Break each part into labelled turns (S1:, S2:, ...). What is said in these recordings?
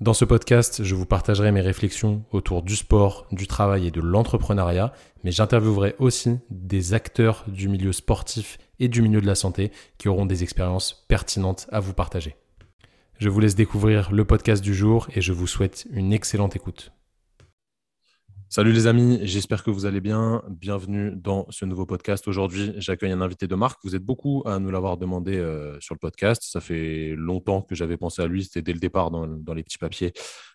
S1: Dans ce podcast, je vous partagerai mes réflexions autour du sport, du travail et de l'entrepreneuriat, mais j'interviewerai aussi des acteurs du milieu sportif et du milieu de la santé qui auront des expériences pertinentes à vous partager. Je vous laisse découvrir le podcast du jour et je vous souhaite une excellente écoute. Salut les amis, j'espère que vous allez bien. Bienvenue dans ce nouveau podcast. Aujourd'hui, j'accueille un invité de marque. Vous êtes beaucoup à nous l'avoir demandé euh, sur le podcast. Ça fait longtemps que j'avais pensé à lui. C'était dès le départ dans, les petits papiers.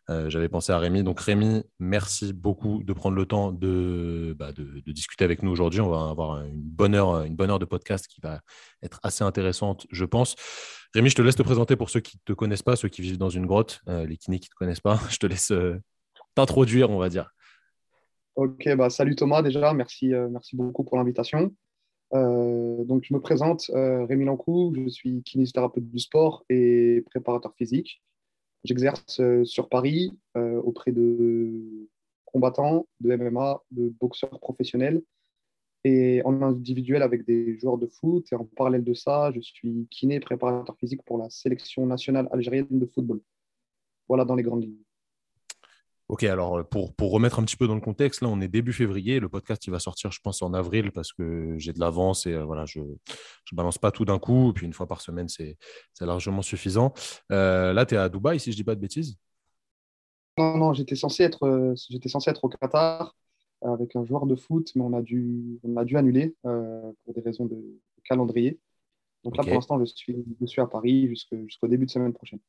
S1: Euh, j'avais pensé à Rémi. Donc Rémi, merci beaucoup de prendre le temps de, bah, de, discuter avec nous aujourd'hui. On va avoir une bonne, heure, une bonne heure de podcast qui va être assez intéressante, je pense. Rémi, je te laisse te présenter pour ceux qui ne te connaissent pas, ceux qui vivent dans une grotte, euh, les kinés qui ne te connaissent pas. Je te laisse t'introduire, on va dire.
S2: Ok, bah, salut Thomas déjà, merci, euh, merci beaucoup pour l'invitation. Euh, donc, je me présente, euh, Rémi Lancou, je suis kinésithérapeute du sport et préparateur physique. J'exerce sur Paris auprès de combattants, de MMA, de boxeurs professionnels et en individuel avec des joueurs de foot. Et en parallèle de ça, je suis kiné préparateur physique pour la sélection nationale algérienne de football. Voilà dans les grandes lignes.
S1: Ok, alors euh, pour, pour, remettre un petit peu dans le contexte, là on est début février, le podcast il va sortir je pense en avril parce que j'ai de l'avance et euh, voilà, je ne balance pas tout d'un coup, et puis une fois par semaine c'est largement suffisant. Euh, là tu es à Dubaï si je ne dis pas de bêtises?
S2: Non, non, j'étais censé, être, censé être au Qatar avec un joueur de foot, mais on a dû, on a dû annuler pour des raisons de calendrier. Donc là pour l'instant je suis, je suis à Paris jusqu'au début de semaine prochaine.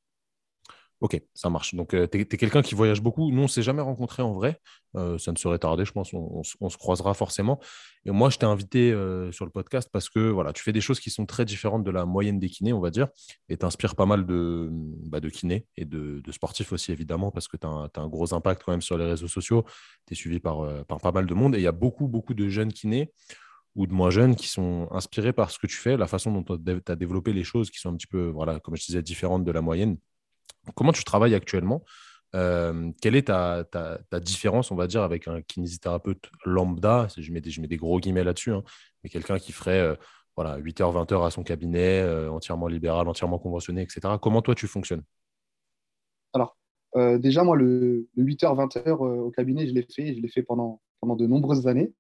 S1: Ok, ça marche. Donc, euh, tu es, quelqu'un qui voyage beaucoup. Nous, on ne s'est jamais rencontré en vrai. Euh, ça ne serait tardé, je pense. On, se croisera forcément. Et moi, je t'ai invité euh, sur le podcast parce que voilà, tu fais des choses qui sont très différentes de la moyenne des kinés, on va dire. Et tu inspires pas mal de, bah, kinés et de, sportifs aussi, évidemment, parce que tu as, un gros impact quand même sur les réseaux sociaux. Tu es suivi par, par pas mal de monde. Et il y a beaucoup, beaucoup de jeunes kinés ou de moins jeunes qui sont inspirés par ce que tu fais, la façon dont tu as développé les choses qui sont un petit peu, voilà, comme je disais, différentes de la moyenne. Comment tu travailles actuellement euh, quelle est ta, différence, on va dire, avec un kinésithérapeute lambda je mets, des, gros guillemets là-dessus, hein, mais quelqu'un qui ferait euh, voilà, 8h, 20h à son cabinet, euh, entièrement libéral, entièrement conventionné, etc. Comment toi, tu fonctionnes?
S2: Alors, déjà, moi, le, 8h, 20h au cabinet, je l'ai fait, je l'ai fait pendant, pendant de nombreuses années.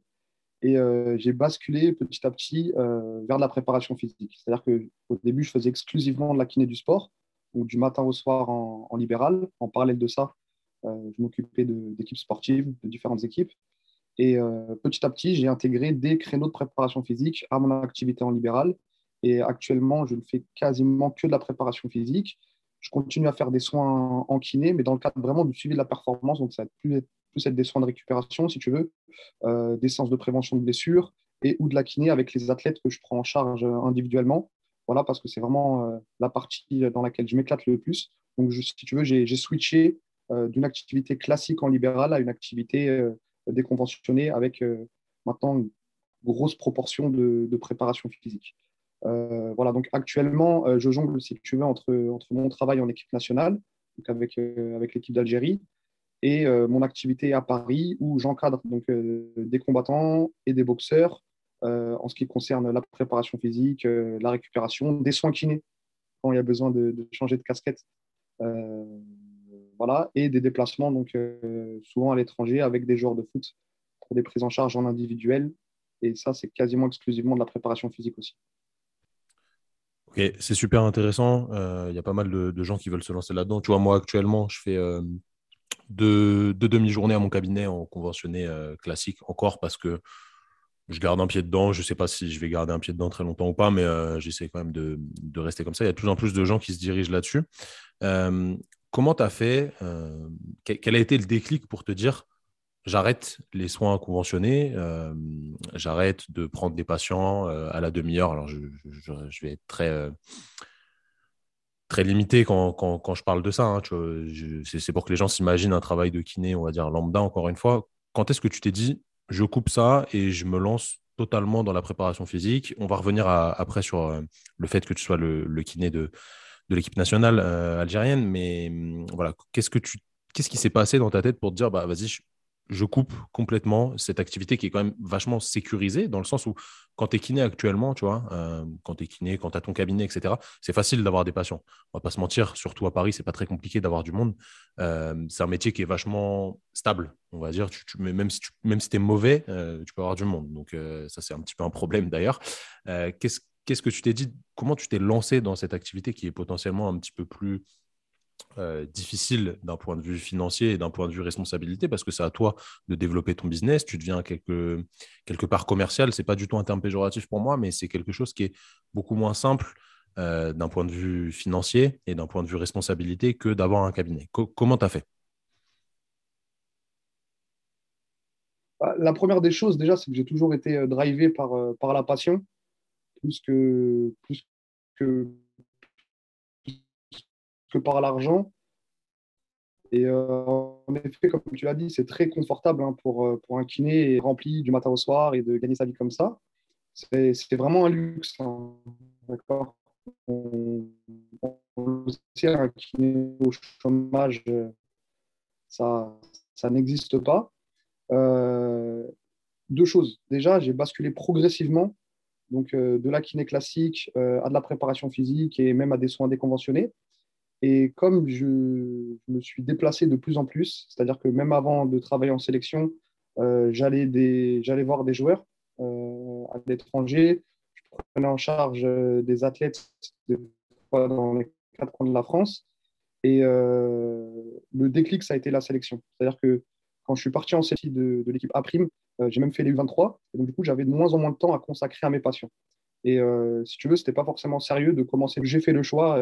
S2: Et j'ai basculé petit à petit vers la préparation physique. C'est-à-dire qu'au début, je faisais exclusivement de la kiné du sport ou du matin au soir en, libéral. En parallèle de ça, euh, je m'occupais d'équipes sportives, de différentes équipes. Et euh, petit à petit, j'ai intégré des créneaux de préparation physique à mon activité en libéral. Et actuellement, je ne fais quasiment que de la préparation physique. Je continue à faire des soins en kiné, mais dans le cadre vraiment du suivi de la performance. Donc, ça va plus, plus être des soins de récupération, si tu veux, euh, des séances de prévention de blessures et ou de la kiné avec les athlètes que je prends en charge individuellement. Voilà, parce que c'est vraiment euh, la partie dans laquelle je m'éclate le plus. Donc, si tu veux, j'ai switché euh, d'une activité classique en libéral à une activité euh, déconventionnée avec maintenant une grosse proportion de, préparation physique. voilà, donc actuellement, je jongle, si tu veux, entre, mon travail en équipe nationale, avec, avec l'équipe d'Algérie, et mon activité à Paris où j'encadre donc des combattants et des boxeurs euh, en ce qui concerne la préparation physique, euh, la récupération, des soins kinés quand il y a besoin de, changer de casquette. Euh, voilà, et des déplacements donc souvent à l'étranger avec des joueurs de foot pour des prises en charge en individuel. Et ça, c'est quasiment exclusivement de la préparation physique aussi.
S1: Ok, c'est super intéressant. Il y a pas mal de, gens qui veulent se lancer là-dedans. Tu vois, moi actuellement, je fais deux, deux demi-journées à mon cabinet en conventionné classique encore parce que je garde un pied dedans. Je ne sais pas si je vais garder un pied dedans très longtemps ou pas, mais euh, j'essaie quand même de, rester comme ça. Il y a de plus en plus de gens qui se dirigent là-dessus. Euh, comment tu as fait euh, Quel a été le déclic pour te dire j'arrête les soins conventionnés, j'arrête de prendre des patients à la demi-heure? Alors, je, vais être très très limité quand, je parle de ça. Hein, c'est pour que les gens s'imaginent un travail de kiné, on va dire lambda, encore une fois. Quand est-ce que tu t'es dit, je coupe ça et je me lance totalement dans la préparation physique. On va revenir après sur euh, le fait que tu sois le, kiné de, l'équipe nationale euh, algérienne. Mais hum, voilà, qu'est-ce qui s'est passé dans ta tête pour te dire bah vas-y, je coupe complètement cette activité qui est quand même vachement sécurisée, dans le sens où quand tu es kiné actuellement, tu vois, euh, quand tu es kiné, quand tu as ton cabinet, etc., c'est facile d'avoir des patients. On va pas se mentir, surtout à Paris, c'est pas très compliqué d'avoir du monde. Euh, c'est un métier qui est vachement stable, on va dire. même si tu même si es mauvais, euh, tu peux avoir du monde. Donc ça, c'est un petit peu un problème d'ailleurs. Qu'est-ce que tu t'es dit? Comment tu t'es lancé dans cette activité qui est potentiellement un petit peu plus euh, difficile d'un point de vue financier et d'un point de vue responsabilité parce que c'est à toi de développer ton business. Tu deviens quelque, quelque part commercial. C'est pas du tout un terme péjoratif pour moi, mais c'est quelque chose qui est beaucoup moins simple euh, d'un point de vue financier et d'un point de vue responsabilité que d'avoir un cabinet. comment tu as fait?
S2: Bah, La première des choses, déjà, c'est que j'ai toujours été euh, drivé par, la passion, plus que que par l'argent. Et euh, en effet, comme tu l'as dit, c'est très confortable hein, pour, euh, pour un kiné rempli du matin au soir et de gagner sa vie comme ça. C'est vraiment un luxe. Hein. D'accord on, un kiné au chômage, ça, ça n'existe pas. Euh, deux choses. Déjà, j'ai basculé progressivement donc, de la kiné classique à de la préparation physique et même à des soins déconventionnés. Et comme je, me suis déplacé de plus en plus, c'est-à-dire que même avant de travailler en sélection, euh, j'allais voir des joueurs euh, à l'étranger, je prenais en charge euh, des athlètes dans les quatre coins de la France. Et le déclic, ça a été la sélection. C'est-à-dire que quand je suis parti en sélection de, de l'équipe A', j'ai même fait les U23. Et donc, du coup, j'avais de moins en moins de temps à consacrer à mes passions. Et si tu veux, ce n'était pas forcément sérieux de commencer. J'ai fait le choix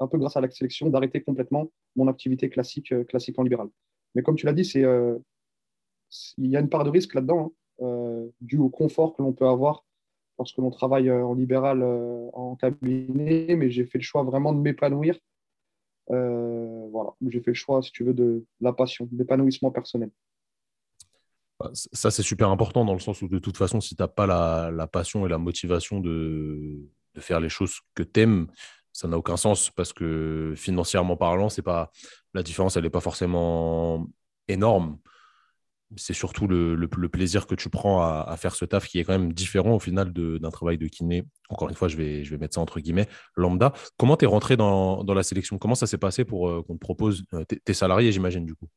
S2: un peu grâce à la sélection, d'arrêter complètement mon activité classique, euh, classique en libéral. Mais comme tu l'as dit, c'est, euh, il y a une part de risque là-dedans, hein, euh, dû au confort que l'on peut avoir lorsque l'on travaille en libéral en cabinet, mais j'ai fait le choix vraiment de m'épanouir. voilà, j'ai fait le choix, si tu veux, de la passion, de l'épanouissement personnel.
S1: Bah, ça, c'est super important dans le sens où, de toute façon, si tu n'as pas la, la, passion et la motivation de, de faire les choses que tu aimes, ça n'a aucun sens parce que financièrement parlant, c'est pas la différence, elle n'est pas forcément énorme. C'est surtout le, plaisir que tu prends à, faire ce taf qui est quand même différent au final d'un travail de kiné. Encore une fois, je vais, je vais mettre ça entre guillemets, lambda. Comment tu es rentré dans, dans, la sélection? Comment ça s'est passé pour euh, qu'on te propose euh, Tes salariés, j'imagine, du coup?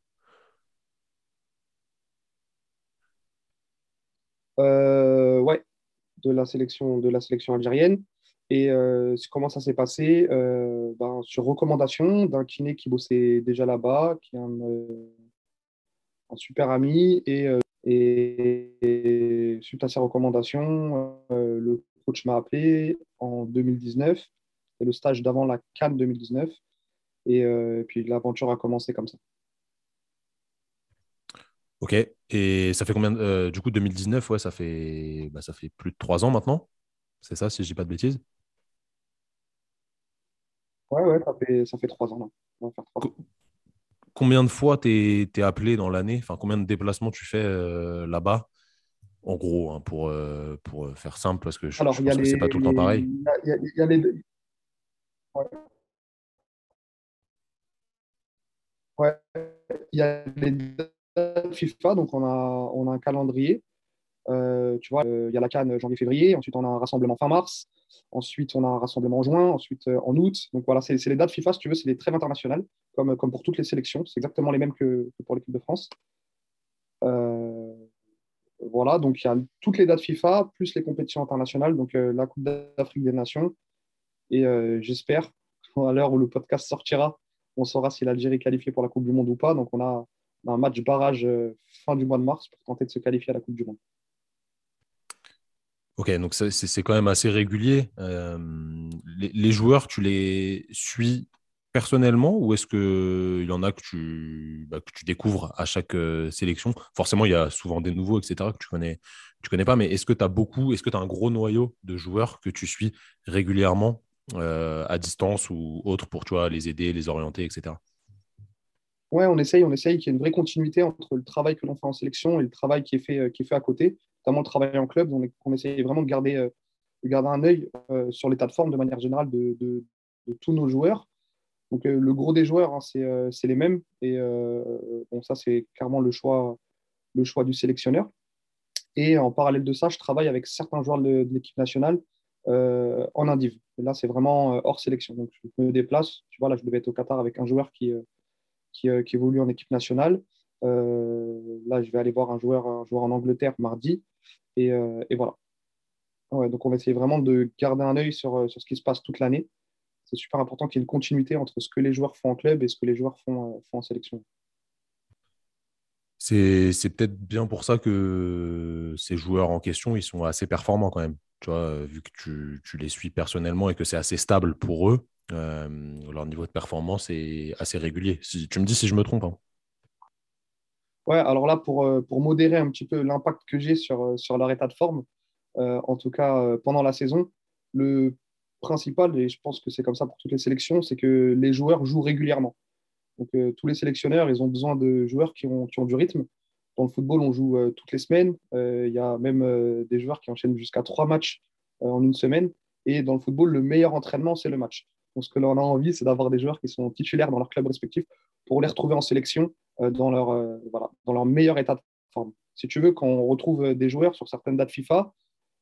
S2: Euh, Ouais, de la sélection, de la sélection algérienne. Et euh, comment ça s'est passé? Euh, ben, Sur recommandation d'un kiné qui bossait déjà là-bas, qui est un, euh, super ami. Et, et, suite à ces recommandations, le coach m'a appelé en 2019. C'est le stage d'avant la Cannes 2019. Et, puis l'aventure a commencé comme ça.
S1: Ok. Et ça fait combien Du coup, 2019, ouais, ça fait, bah, ça fait plus de trois ans maintenant. C'est ça, si je dis pas de bêtises?
S2: Ouais, ouais, ça fait, trois ans.
S1: Combien de fois tu es, appelé dans l'année? Enfin, Combien de déplacements tu fais euh, là-bas? En gros, hein, pour, euh, pour faire simple, parce que je, Alors, pense que c'est pas tout le temps pareil.
S2: Il y, a les. Ouais. il y a les FIFA, donc on a, on a un calendrier. Euh, tu vois, il y a la Cannes janvier-février, ensuite on a un rassemblement fin mars, Ensuite, on a un rassemblement en juin, ensuite euh, en août. Donc voilà, c'est les dates FIFA, si tu veux, c'est les trêves internationales, comme, comme pour toutes les sélections. C'est exactement les mêmes que, pour l'équipe de France. Euh, voilà, donc il y a toutes les dates FIFA, plus les compétitions internationales, donc euh, la Coupe d'Afrique des Nations. Et j'espère, à l'heure où le podcast sortira, on saura si l'Algérie est qualifiée pour la Coupe du Monde ou pas. Donc on a un match barrage fin du mois de mars pour tenter de se qualifier à la Coupe du Monde.
S1: Ok, donc c'est quand même assez régulier. Euh, les, joueurs, tu les suis personnellement ou est-ce qu'il y en a que tu, bah, que tu découvres à chaque euh, sélection? Forcément, il y a souvent des nouveaux, etc., que tu connais, tu connais pas, mais est-ce que tu as beaucoup, est-ce que tu as un gros noyau de joueurs que tu suis régulièrement euh, à distance ou autre pour tu les aider, les orienter, etc.
S2: On essaye, on essaye qu'il y ait une vraie continuité entre le travail que l'on fait en sélection et le travail qui est fait, qui est fait à côté, notamment le travail en club. On, essaye vraiment de garder, de garder un œil sur l'état de forme de manière générale de, de, tous nos joueurs. Donc, le gros des joueurs, hein, c'est les mêmes. Et bon, ça, c'est clairement le choix, le choix du sélectionneur. Et en parallèle de ça, je travaille avec certains joueurs de, l'équipe nationale euh, en indiv. là, c'est vraiment euh, hors sélection. Donc, je me déplace. Tu vois, là, je devais être au Qatar avec un joueur qui, euh, qui, évolue en équipe nationale. là, je vais aller voir un joueur, un joueur en Angleterre mardi. Et, voilà. donc, on va essayer vraiment de garder un œil sur, ce qui se passe toute l'année. C'est super important qu'il y ait une continuité entre ce que les joueurs font en club et ce que les joueurs font, font en sélection.
S1: C'est peut-être bien pour ça que ces joueurs en question, ils sont assez performants quand même. Tu vois, vu que tu, tu les suis personnellement et que c'est assez stable pour eux, euh, leur niveau de performance est assez régulier. Si, tu me dis si je me trompe. Hein.
S2: Ouais, alors là, pour, euh, pour modérer un petit peu l'impact que j'ai sur, euh, sur leur état de forme, en tout cas pendant la saison, le principal, et je pense que c'est comme ça pour toutes les sélections, c'est que les joueurs jouent régulièrement. Donc, euh, tous les sélectionneurs, ils ont besoin de joueurs qui ont, qui ont du rythme. Dans le football, on joue euh, toutes les semaines. Euh, il y a même des joueurs qui enchaînent jusqu'à trois matchs en une semaine. Et dans le football, le meilleur entraînement, c'est le match. Donc, ce que l'on a envie, c'est d'avoir des joueurs qui sont titulaires dans leur club respectif pour les retrouver en sélection dans, leur, voilà, dans leur meilleur état de forme. Si tu veux, quand on retrouve des joueurs sur certaines dates FIFA,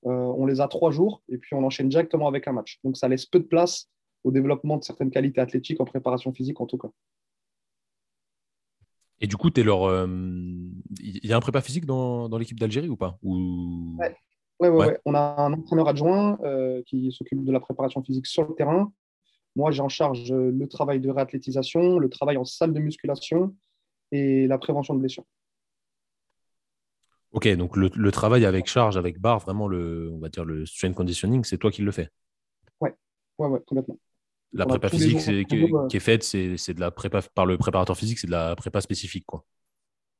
S2: on les a trois jours et puis on enchaîne directement avec un match. Donc, ça laisse peu de place au développement de certaines qualités athlétiques en préparation physique, en tout cas.
S1: Et du coup. Il y a un prépa physique dans, dans l'équipe d'Algérie ou pas? Ou...
S2: ouais. Ouais, ouais, On a un entraîneur adjoint euh, qui s'occupe de la préparation physique sur le terrain. Moi, j'ai en charge le travail de réathlétisation, le travail en salle de musculation et la prévention de blessures.
S1: Ok, donc le, le, travail avec charge, avec barre, vraiment le, on va dire le strength conditioning, c'est toi qui le fais?
S2: Ouais, ouais, ouais, complètement.
S1: La prépa physique qui, est faite, c'est de la prépa par le préparateur physique, c'est de la prépa spécifique. Quoi.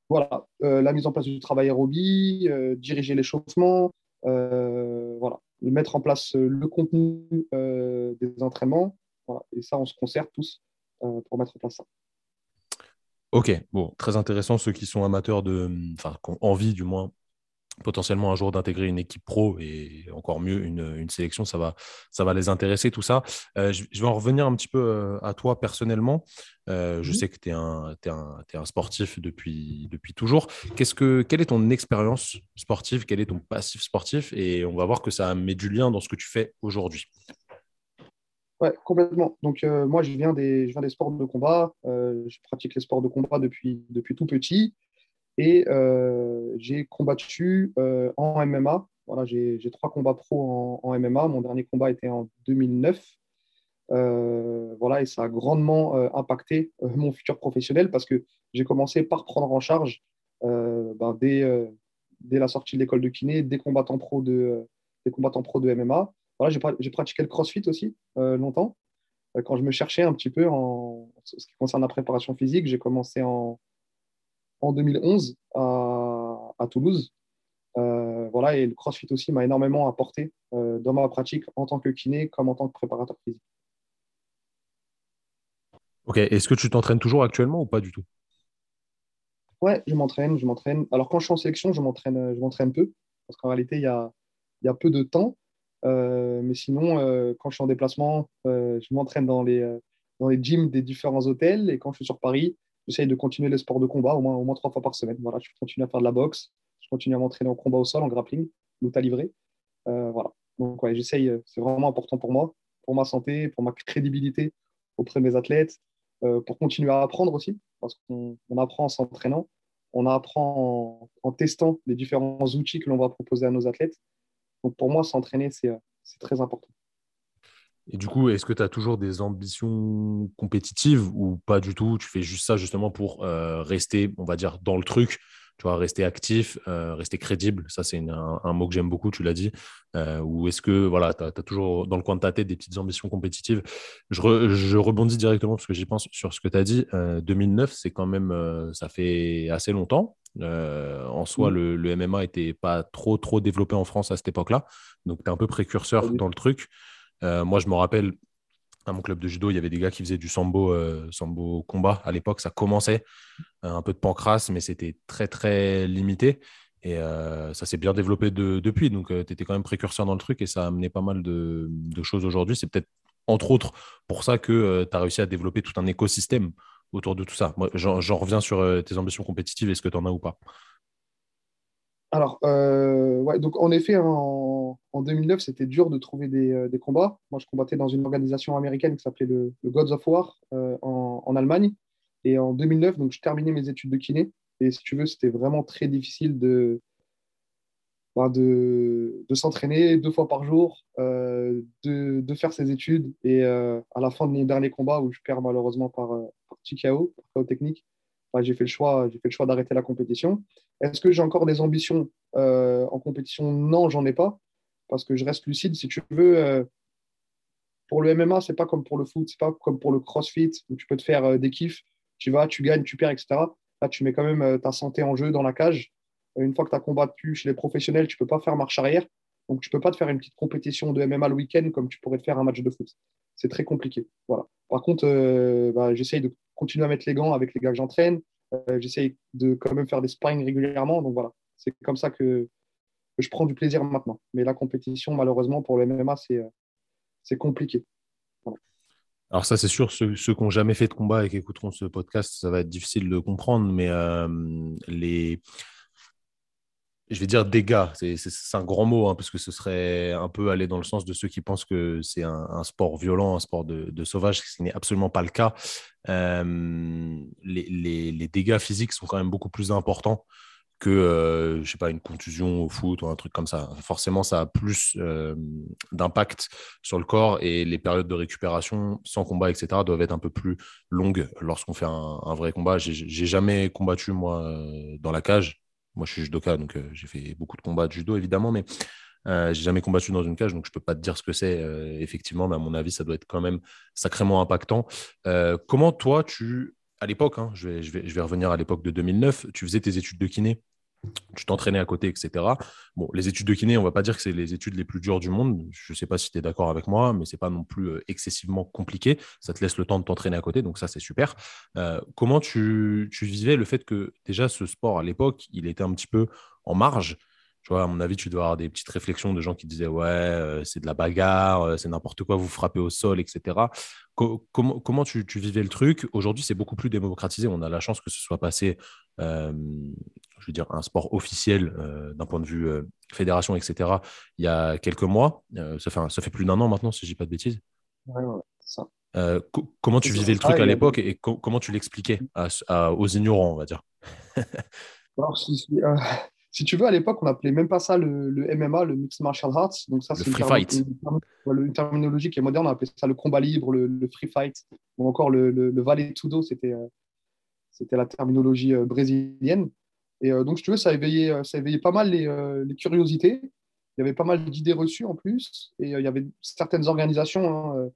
S2: Voilà, euh, la mise en place du travail aérobie, euh, diriger l'échauffement, euh, voilà, mettre en place le contenu des entraînements. Et ça, on se concerte tous pour mettre en place ça.
S1: Ok, bon, très intéressant. Ceux qui sont amateurs de, enfin, qui ont envie du moins potentiellement un jour d'intégrer une équipe pro et encore mieux une, sélection, ça va, ça va les intéresser, tout ça. Euh, je, vais en revenir un petit peu euh, à toi personnellement. Euh, je mmh sais que tu es, es, un sportif depuis, depuis toujours. Qu'est-ce que, quelle est ton expérience sportive? Quel est ton passif sportif? Et on va voir que ça met du lien dans ce que tu fais aujourd'hui.
S2: Complètement. Donc, moi, je viens, des, sports de combat. je pratique les sports de combat depuis, tout petit. Et euh, j'ai combattu euh, en MMA. Voilà, j'ai trois combats pro en, MMA. Mon dernier combat était en 2009. Euh, voilà, et ça a grandement impacté mon futur professionnel parce que j'ai commencé par prendre en charge ben, dès, dès, la sortie de l'école de kiné des combattants pro de MMA. Voilà, j'ai pratiqué le crossfit aussi longtemps. Quand je me cherchais un petit peu en ce qui concerne la préparation physique, j'ai commencé en, en 2011 à, Toulouse. Euh, voilà, et le CrossFit aussi m'a énormément apporté euh, dans ma pratique en tant que kiné comme en tant que préparateur physique.
S1: Ok, est-ce que tu t'entraînes toujours actuellement ou pas du tout?
S2: Ouais, je m'entraîne, je m'entraîne. Alors quand je suis en sélection, je m'entraîne, je m'entraîne peu, parce qu'en réalité, il y a, y a, peu de temps. Euh, mais sinon, quand je suis en déplacement, je m'entraîne dans les, dans les gyms des différents hôtels. Et quand je suis sur Paris, j'essaye de continuer les sports de combat au moins, trois fois par semaine. Voilà, je continue à faire de la boxe, je continue à m'entraîner en combat au sol, en grappling, lutte à livrer. Euh, voilà. Donc, ouais, j'essaye, euh, c'est vraiment important pour moi, pour ma santé, pour ma crédibilité auprès de mes athlètes, euh, pour continuer à apprendre aussi, parce qu'on apprend en s'entraînant, on apprend en, testant les différents outils que l'on va proposer à nos athlètes. Donc, pour moi, s'entraîner, c'est très important.
S1: Et du coup, est-ce que tu as toujours des ambitions compétitives ou pas du tout? Tu fais juste ça justement pour euh, rester, on va dire, dans le truc, tu vois, rester actif, euh, rester crédible. Ça, c'est un, mot que j'aime beaucoup, tu l'as dit. Euh, ou est-ce que voilà, tu as, toujours dans le coin de ta tête des petites ambitions compétitives? Je, rebondis directement parce que j'y pense sur ce que tu as dit. 2009, c'est quand même, ça fait assez longtemps. en soi, mmh. le, le, MMA n'était pas trop, trop développé en France à cette époque-là. Donc, tu es un peu précurseur dans le truc. Euh, moi, je me rappelle à mon club de judo, il y avait des gars qui faisaient du sambo, euh, combat. À l'époque, ça commençait. Euh, un peu de pancras, mais c'était très, très limité. Et euh, ça s'est bien développé depuis. Donc, tu étais quand même précurseur dans le truc et ça a amené pas mal de, choses aujourd'hui. C'est peut-être, entre autres, pour ça que tu as réussi à développer tout un écosystème autour de tout ça. J'en reviens sur tes ambitions compétitives. Est-ce que tu en as ou pas
S2: alors, euh, ouais, donc en effet, en, 2009, c'était dur de trouver euh, des, combats. Moi, je combattais dans une organisation américaine qui s'appelait le, Gods of War euh, en, Allemagne. Et en 2009, donc, je terminais mes études de kiné. Et si tu veux, c'était vraiment très difficile de, bah, de, s'entraîner deux fois par jour, de, faire ses études. Et à la fin de mon dernier combat, où je perds malheureusement par, par TKO, par KO technique, j'ai fait le choix, choix d'arrêter la compétition. Est-ce que j'ai encore des ambitions euh, en compétition? Non, j'en ai pas, parce que je reste lucide. Si tu veux, euh, pour le MMA, c'est pas comme pour le foot, c'est pas comme pour le CrossFit où tu peux te faire euh, des kiffs. Tu vas, tu gagnes, tu perds, etc. Là, tu mets quand même ta santé en jeu dans la cage. Une fois que tu as combattu chez les professionnels, tu peux pas faire marche arrière. Donc, tu peux pas te faire une petite compétition de MMA le week-end comme tu pourrais te faire un match de foot. C'est très compliqué. Voilà. Par contre, bah, j'essaye de continuer à mettre les gants avec les gars que j'entraîne. Euh, j'essaye de quand même faire des sparring régulièrement. Donc voilà, c'est comme ça que, je prends du plaisir maintenant. Mais la compétition, malheureusement, pour le MMA, c'est euh, compliqué.
S1: Alors ça, c'est sûr, ceux, qui n'ont jamais fait de combat et qui écouteront ce podcast, ça va être difficile de comprendre, mais euh, les, je vais dire dégâts, c'est un grand mot, hein, parce que ce serait un peu aller dans le sens de ceux qui pensent que c'est un, sport violent, un sport de, sauvage, ce n'est absolument pas le cas. Euh, les, dégâts physiques sont quand même beaucoup plus importants que, euh, je sais pas, une contusion au foot ou un truc comme ça. Forcément, ça a plus euh, d'impact sur le corps et les périodes de récupération sans combat, etc., doivent être un peu plus longues lorsqu'on fait un, un, vrai combat. J'ai jamais combattu, moi, dans la cage moi, je suis judoka, donc euh, j'ai fait beaucoup de combats de judo, évidemment, mais euh, j'ai jamais combattu dans une cage, donc je peux pas te dire ce que c'est. Euh, effectivement, mais à mon avis, ça doit être quand même sacrément impactant. comment toi, tu, à l'époque, hein, je, vais, je, vais, je vais revenir à l'époque de 2009, tu faisais tes études de kiné? Tu t'entraînais à côté, etc. Bon, les études de kiné, on va pas dire que c'est les études les plus dures du monde. Je ne sais pas si tu es d'accord avec moi, mais c'est pas non plus euh, excessivement compliqué. Ça te laisse le temps de t'entraîner à côté, donc ça, c'est super. Euh, comment tu, tu, vivais le fait que déjà ce sport à l'époque, il était un petit peu en marge? Tu vois, à mon avis, tu dois avoir des petites réflexions de gens qui disaient Ouais, euh, c'est de la bagarre, c'est n'importe quoi, vous frappez au sol, etc. comment, comment tu, tu, vivais le truc? Aujourd'hui, c'est beaucoup plus démocratisé. On a la chance que ce soit passé je veux dire, un sport officiel euh, d'un point de vue euh, fédération, etc., il y a quelques mois. Euh, ça, fait, ça fait plus d'un an maintenant, si je dis pas de bêtises.
S2: Ouais, ouais, ça.
S1: comment tu vivais le truc à l'époque et comment tu l'expliquais aux ignorants, on va dire?
S2: Alors, si, tu veux, à l'époque, on n'appelait même pas ça le, MMA, le Mixed Martial Arts. Donc ça,
S1: c'est une,
S2: une, terminologie qui est moderne. On appelait ça le combat libre, le, free fight, ou encore le, le, le tudo. C'était c'était la terminologie brésilienne. Et euh, donc, si veux, ça éveillait, euh, ça pas mal euh, les, curiosités. Il y avait pas mal d'idées reçues en plus. Et il y avait certaines organisations hein,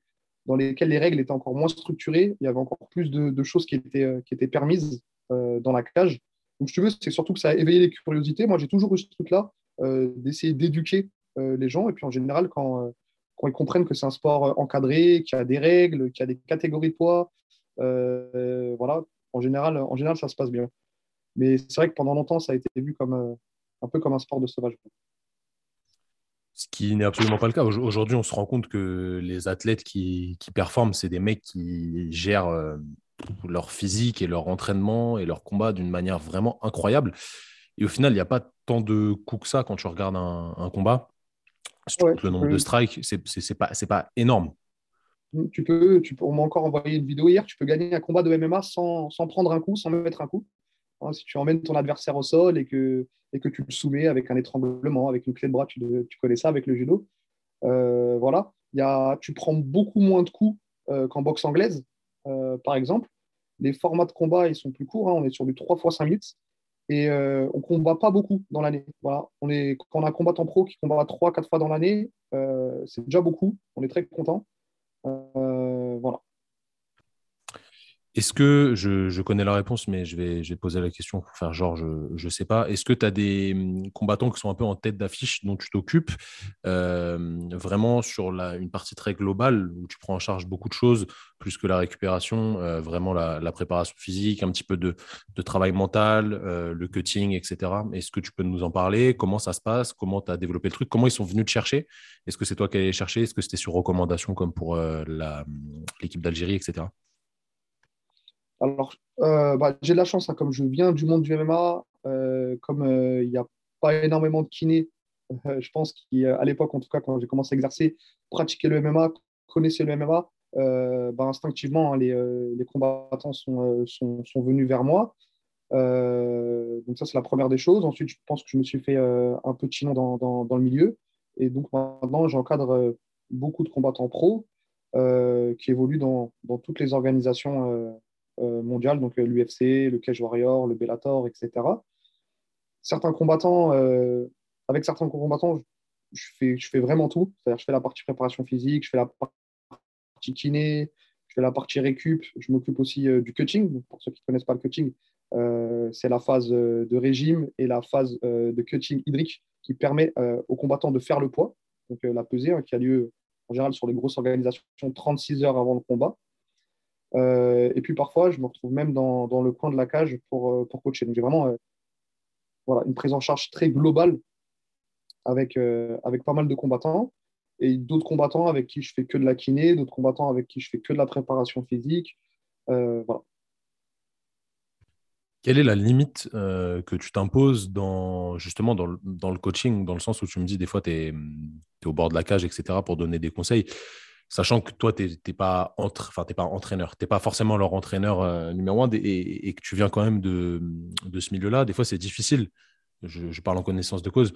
S2: dans lesquelles les règles étaient encore moins structurées. Il y avait encore plus de, choses qui étaient, qui étaient permises dans la cage. Donc, si tu veux, c'est surtout que ça a éveillé les curiosités. Moi, j'ai toujours eu ce truc-là d'essayer d'éduquer les gens. Et puis, en général, quand, quand ils comprennent que c'est un sport encadré, qu'il y a des règles, qu'il y a des catégories de poids, voilà, en général, en général, ça se passe bien. Mais c'est vrai que pendant longtemps, ça a été vu comme euh, un peu comme un sport de sauvage.
S1: Ce qui n'est absolument pas le cas. Aujourd'hui, on se rend compte que les athlètes qui, performent, c'est des mecs qui gèrent euh, leur physique et leur entraînement et leur combat d'une manière vraiment incroyable. Et au final, il n'y a pas tant de coups que ça quand tu regardes un, combat. le nombre de strikes, c'est pas, pas énorme.
S2: Tu peux, tu peux, on m'a encore envoyé une vidéo hier, tu peux gagner un combat de MMA sans, sans prendre un coup, sans mettre un coup. Hein, si tu emmènes ton adversaire au sol et que, et que tu le soumets avec un étranglement, avec une clé de bras, tu, connais ça avec le judo. Euh. Y a, tu prends beaucoup moins de coups euh, qu'en boxe anglaise, euh, par exemple. Les formats de combat, ils sont plus courts. Hein. on est sur du 3 fois 5 minutes. Et on ne combat pas beaucoup dans l'année. Voilà. On est, quand on a un combattant pro qui combat 3-4 fois dans l'année, c'est déjà beaucoup. On est très content.
S1: Est-ce que, je, connais la réponse, mais je vais, poser la question pour faire genre, je ne sais pas. Est-ce que tu as des hum, combattants qui sont un peu en tête d'affiche dont tu t'occupes euh, vraiment sur une partie très globale où tu prends en charge beaucoup de choses, plus que la récupération, euh, vraiment la, préparation physique, un petit peu de, travail mental, euh, le cutting, etc. Est-ce que tu peux nous en parler? Comment ça se passe? Comment tu as développé le truc? Comment ils sont venus te chercher? Est-ce que c'est toi qui allais chercher? Est-ce que c'était sur recommandation comme pour l'équipe d'Algérie, etc.
S2: Alors, euh, bah, j'ai de la chance, hein, comme je viens du monde du MMA, euh, comme euh, il n'y a pas énormément de kinés, je pense qu'à l'époque, en tout cas, quand j'ai commencé à exercer, pratiquer le MMA, connaissais le MMA, bah, instinctivement, hein, les, combattants sont, sont, venus vers moi. donc ça, c'est la première des choses. Ensuite, je pense que je me suis fait un petit nom dans, dans, dans, le milieu. Et donc maintenant, j'encadre beaucoup de combattants pros qui évoluent dans, dans toutes les organisations euh, mondial, donc euh, l'UFC, le Cage Warrior, le Bellator, etc. Certains combattants, euh, avec certains combattants, je fais, je fais vraiment tout. C'est-à-dire, je fais la partie préparation physique, je fais la partie kiné, je fais la partie récup, je m'occupe aussi du cutting. pour ceux qui ne connaissent pas le cutting, c'est la phase de régime et la phase de cutting hydrique qui permet aux combattants de faire le poids, donc la pesée, hein, qui a lieu en général sur les grosses organisations 36 heures avant le combat. Euh, et puis parfois, je me retrouve même dans, le coin de la cage pour, euh, coacher. Donc j'ai vraiment euh, voilà, une prise en charge très globale avec, pas mal de combattants et d'autres combattants avec qui je fais que de la kiné, d'autres combattants avec qui je fais que de la préparation physique.
S1: Quelle est la limite que tu t'imposes dans, justement dans le, coaching, dans le sens où tu me dis des fois tu es, au bord de la cage, etc., pour donner des conseils sachant que toi, tu n'es pas, entraîneur, tu n'es pas forcément leur entraîneur euh, numéro un et, que tu viens quand même de, ce milieu-là, des fois, c'est difficile, je, parle en connaissance de cause,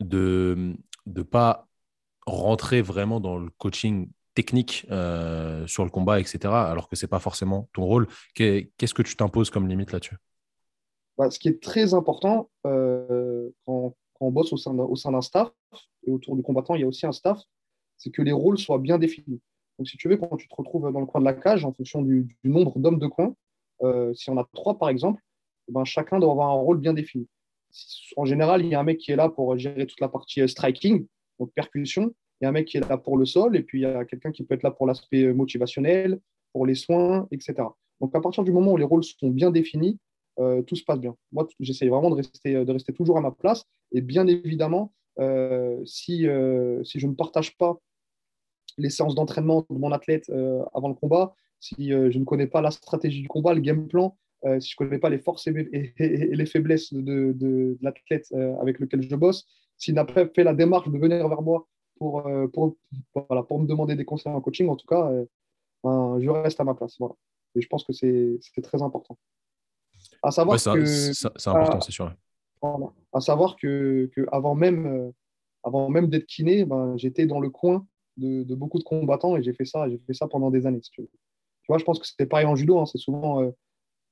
S1: de ne pas rentrer vraiment dans le coaching technique euh, sur le combat, etc., alors que ce n'est pas forcément ton rôle. Qu'est-ce que tu t'imposes comme limite là-dessus?
S2: Bah, Ce qui est très important euh, quand, on bosse au sein d'un staff, et autour du combattant, il y a aussi un staff, c'est que les rôles soient bien définis. Donc, si tu veux, quand tu te retrouves dans le coin de la cage, en fonction du, nombre d'hommes de coin, euh, si on a trois, par exemple, eh ben, chacun doit avoir un rôle bien défini. En général, il y a un mec qui est là pour gérer toute la partie euh, striking, donc percussion. Il y a un mec qui est là pour le sol, et puis il y a quelqu'un qui peut être là pour l'aspect euh, motivationnel, pour les soins, etc. Donc, à partir du moment où les rôles sont bien définis, tout se passe bien. Moi, j'essaie vraiment de rester, de rester toujours à ma place. Et bien évidemment, si, si je ne partage pas les séances d'entraînement de mon athlète euh, avant le combat, si euh, je ne connais pas la stratégie du combat, le game plan, euh, si je ne connais pas les forces et, les faiblesses de, l'athlète avec lequel je bosse, s'il n'a pas fait la démarche de venir vers moi pour, pour, voilà, pour me demander des conseils en coaching, en tout cas, ben, je reste à ma place. Voilà. Et je pense que c'est très important.
S1: À savoir que c'est important, c'est sûr.
S2: À savoir que, que avant même, avant même d'être kiné, ben, j'étais dans le coin de, beaucoup de combattants et j'ai fait ça, j'ai fait ça pendant des années. tu, vois, je pense que c'était pareil en judo. Hein. c'est souvent euh,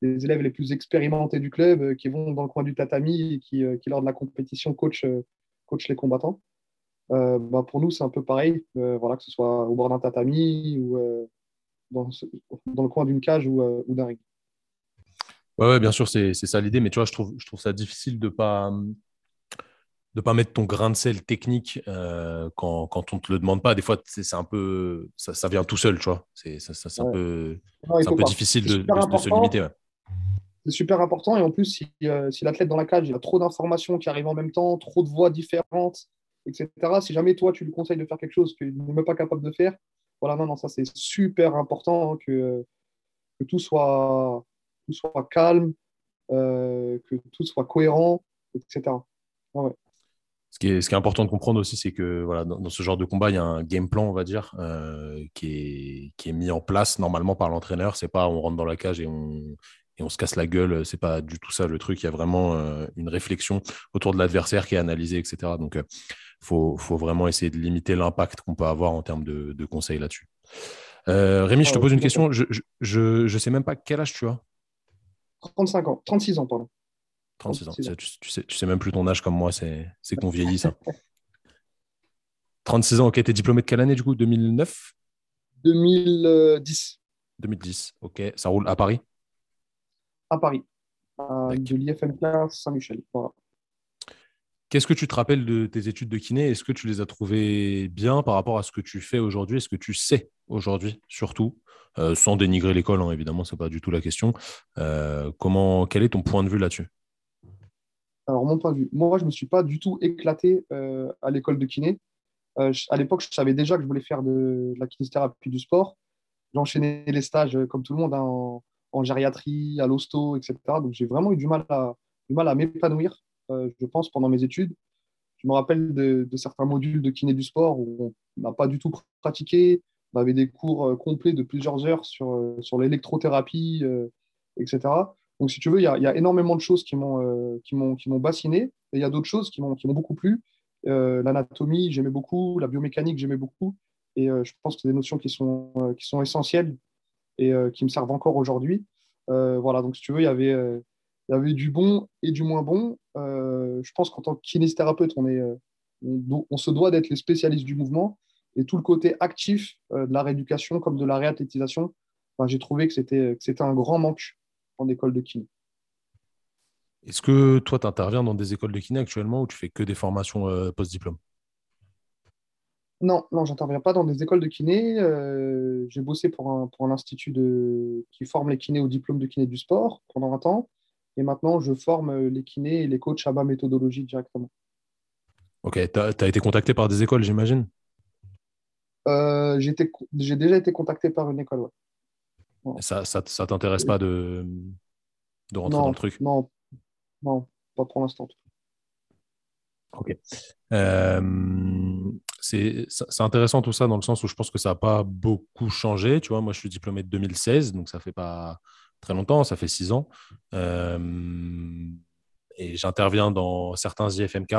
S2: les élèves les plus expérimentés du club euh, qui vont dans le coin du tatami et qui, euh, qui lors de la compétition coach, coach les combattants. Bah, pour nous, c'est un peu pareil, voilà, que ce soit au bord d'un tatami ou dans, dans, le coin d'une cage ou, ou d'un ring.
S1: Ouais, ouais, bien sûr, c'est ça l'idée, mais tu vois, je trouve, je trouve ça difficile de pas de pas mettre ton grain de sel technique euh, quand, quand on te le demande pas. Des fois, c'est un peu ça, ça, vient tout seul, tu vois. C'est un peu, un peu difficile de, de, se limiter.
S2: C'est super important. Et en plus, si, euh, si l'athlète dans la cage, il a trop d'informations qui arrivent en même temps, trop de voix différentes, etc. Si jamais toi, tu lui conseilles de faire quelque chose qu'il n'est même pas capable de faire, voilà, non, non, ça c'est super important hein, que, que tout soit, tout soit calme, euh, que tout soit cohérent, etc. ouais
S1: ce qui, est, important de comprendre aussi, c'est que voilà, dans, ce genre de combat, il y a un game plan, on va dire, euh, qui, est, mis en place normalement par l'entraîneur. C'est pas on rentre dans la cage et on, on se casse la gueule. C'est pas du tout ça le truc. Il y a vraiment euh, une réflexion autour de l'adversaire qui est analysée, etc. Donc, il faut, vraiment essayer de limiter l'impact qu'on peut avoir en termes de, conseils là-dessus. Rémi, je te ah pose une question. Je ne sais même pas quel âge tu as.
S2: 35 ans, 36 ans, pardon.
S1: 36 ans. Tu, sais, tu sais même plus ton âge comme moi, c'est qu'on vieillit ça. 36 ans, ok. T'es diplômé de quelle année du coup? 2009
S2: 2010.
S1: 2010, ok. Ça roule à Paris?
S2: À Paris, à, de l'IFMK Saint-Michel.
S1: Qu'est-ce que tu te rappelles de tes études de kiné? Est-ce que tu les as trouvées bien par rapport à ce que tu fais aujourd'hui? Est-ce que tu sais aujourd'hui, surtout euh, Sans dénigrer l'école, hein, évidemment, ce n'est pas du tout la question. Euh, comment, quel est ton point de vue là-dessus?
S2: Alors, mon point de vue, moi, je ne me suis pas du tout éclaté euh, à l'école de kiné. à l'époque, je savais déjà que je voulais faire de, la kinésithérapie du sport. J'enchaînais les stages, comme tout le monde, hein, en, gériatrie, à l'hosto, etc. Donc, j'ai vraiment eu du mal à, m'épanouir je pense, pendant mes études. Je me rappelle de, certains modules de kiné du sport où on n'a pas du tout pratiqué. On avait des cours euh, complets de plusieurs heures sur, euh, sur l'électrothérapie, etc. Donc, si tu veux, il y, a, énormément de choses qui m'ont m'ont bassiné. Et il y a d'autres choses qui m'ont beaucoup plu. L'anatomie, j'aimais beaucoup. La biomécanique, j'aimais beaucoup. Et je pense que c'est des notions qui sont, qui sont essentielles et qui me servent encore aujourd'hui. voilà, donc si tu veux, il y avait, il y avait du bon et du moins bon. Euh, je pense qu'en tant que kinésithérapeute, on, est, euh, on, se doit d'être les spécialistes du mouvement. Et tout le côté actif euh, de la rééducation comme de la réathlétisation, j'ai trouvé que c'était un grand manque en école de kiné.
S1: Est-ce que toi, tu interviens dans des écoles de kiné actuellement ou tu fais que des formations post-diplôme?
S2: Non, non, j'interviens pas dans des écoles de kiné. J'ai bossé pour un, pour un institut de, qui forme les kinés au diplôme de kiné du sport pendant un temps. Et maintenant, je forme euh, les kinés et les coachs à ma méthodologie directement.
S1: Ok, tu as, été contacté par des écoles, j'imagine?
S2: Euh, J'ai déjà été contacté par une école,
S1: ouais. Ça ne t'intéresse pas de, de rentrer dans le truc?
S2: Non, non pas pour l'instant.
S1: Ok. Euh, c'est intéressant tout ça dans le sens où je pense que ça n'a pas beaucoup changé. Tu vois, moi, je suis diplômé de 2016, donc ça fait pas très longtemps, ça fait six ans. Euh, et j'interviens dans certains IFMK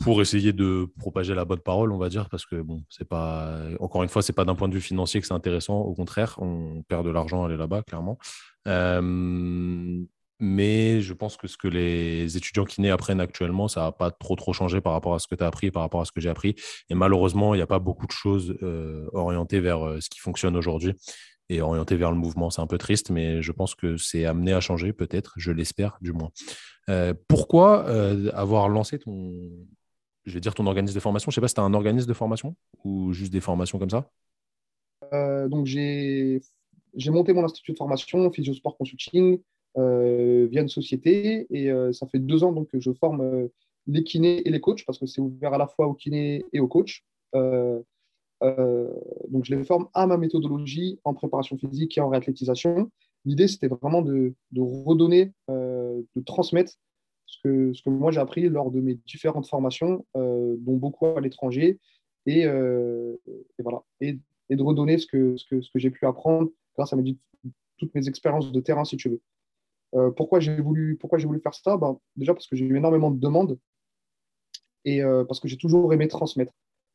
S1: pour essayer de propager la bonne parole, on va dire, parce que bon, c'est pas, encore une fois, c'est pas d'un point de vue financier que c'est intéressant. Au contraire, on perd de l'argent à aller là-bas, clairement. Euh, mais je pense que ce que les étudiants kinés apprennent actuellement, ça n'a pas trop trop changé par rapport à ce que tu as appris, par rapport à ce que j'ai appris. Et malheureusement, il n'y a pas beaucoup de choses euh, orientées vers ce qui fonctionne aujourd'hui et orienté vers le mouvement. C'est un peu triste, mais je pense que c'est amené à changer, peut-être, je l'espère du moins. Euh, pourquoi euh, avoir lancé ton, je vais dire ton organisme de formation? Je ne sais pas si tu as un organisme de formation ou juste des formations comme ça
S2: euh, Donc, j'ai monté mon institut de formation, Physiosport Consulting, via une société, et ça fait deux ans donc, que je forme les kinés et les coachs, parce que c'est ouvert à la fois aux kinés et aux coachs. Donc, je les forme à ma méthodologie en préparation physique et en réathlétisation. L'idée, c'était vraiment de, redonner, euh, de transmettre ce que, ce que moi j'ai appris lors de mes différentes formations, euh, dont beaucoup à l'étranger, et, voilà, et, de redonner ce que, ce que, j'ai pu apprendre grâce à toutes mes expériences de terrain, si tu veux. pourquoi j'ai voulu, voulu faire ça? Ben, Déjà parce que j'ai eu énormément de demandes et parce que j'ai toujours aimé transmettre.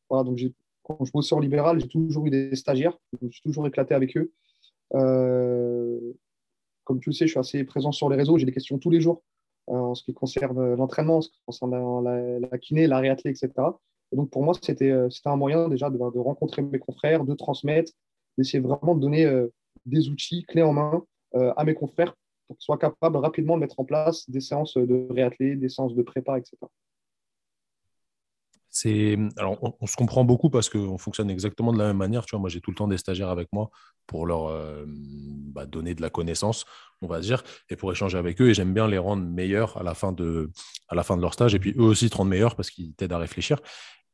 S2: Voilà, donc j'ai quand je bossais en libéral, j'ai toujours eu des stagiaires. Je suis toujours éclaté avec eux. Euh, comme tu le sais, je suis assez présent sur les réseaux. J'ai des questions tous les jours euh, en ce qui concerne l'entraînement, en ce qui concerne la, kiné, la réathlée, etc. Et donc, pour moi, c'était euh, un moyen déjà de, rencontrer mes confrères, de transmettre, d'essayer vraiment de donner des outils clés en main à mes confrères pour qu'ils soient capables rapidement de mettre en place des séances de réathlée, des séances de prépa, etc
S1: c'est alors on, se comprend beaucoup parce qu'on fonctionne exactement de la même manière. Tu vois, moi j'ai tout le temps des stagiaires avec moi pour leur euh, bah, donner de la connaissance, on va dire, et pour échanger avec eux. Et j'aime bien les rendre meilleurs à la fin de à la fin de leur stage, et puis eux aussi te rendre meilleurs parce qu'ils t'aident à réfléchir.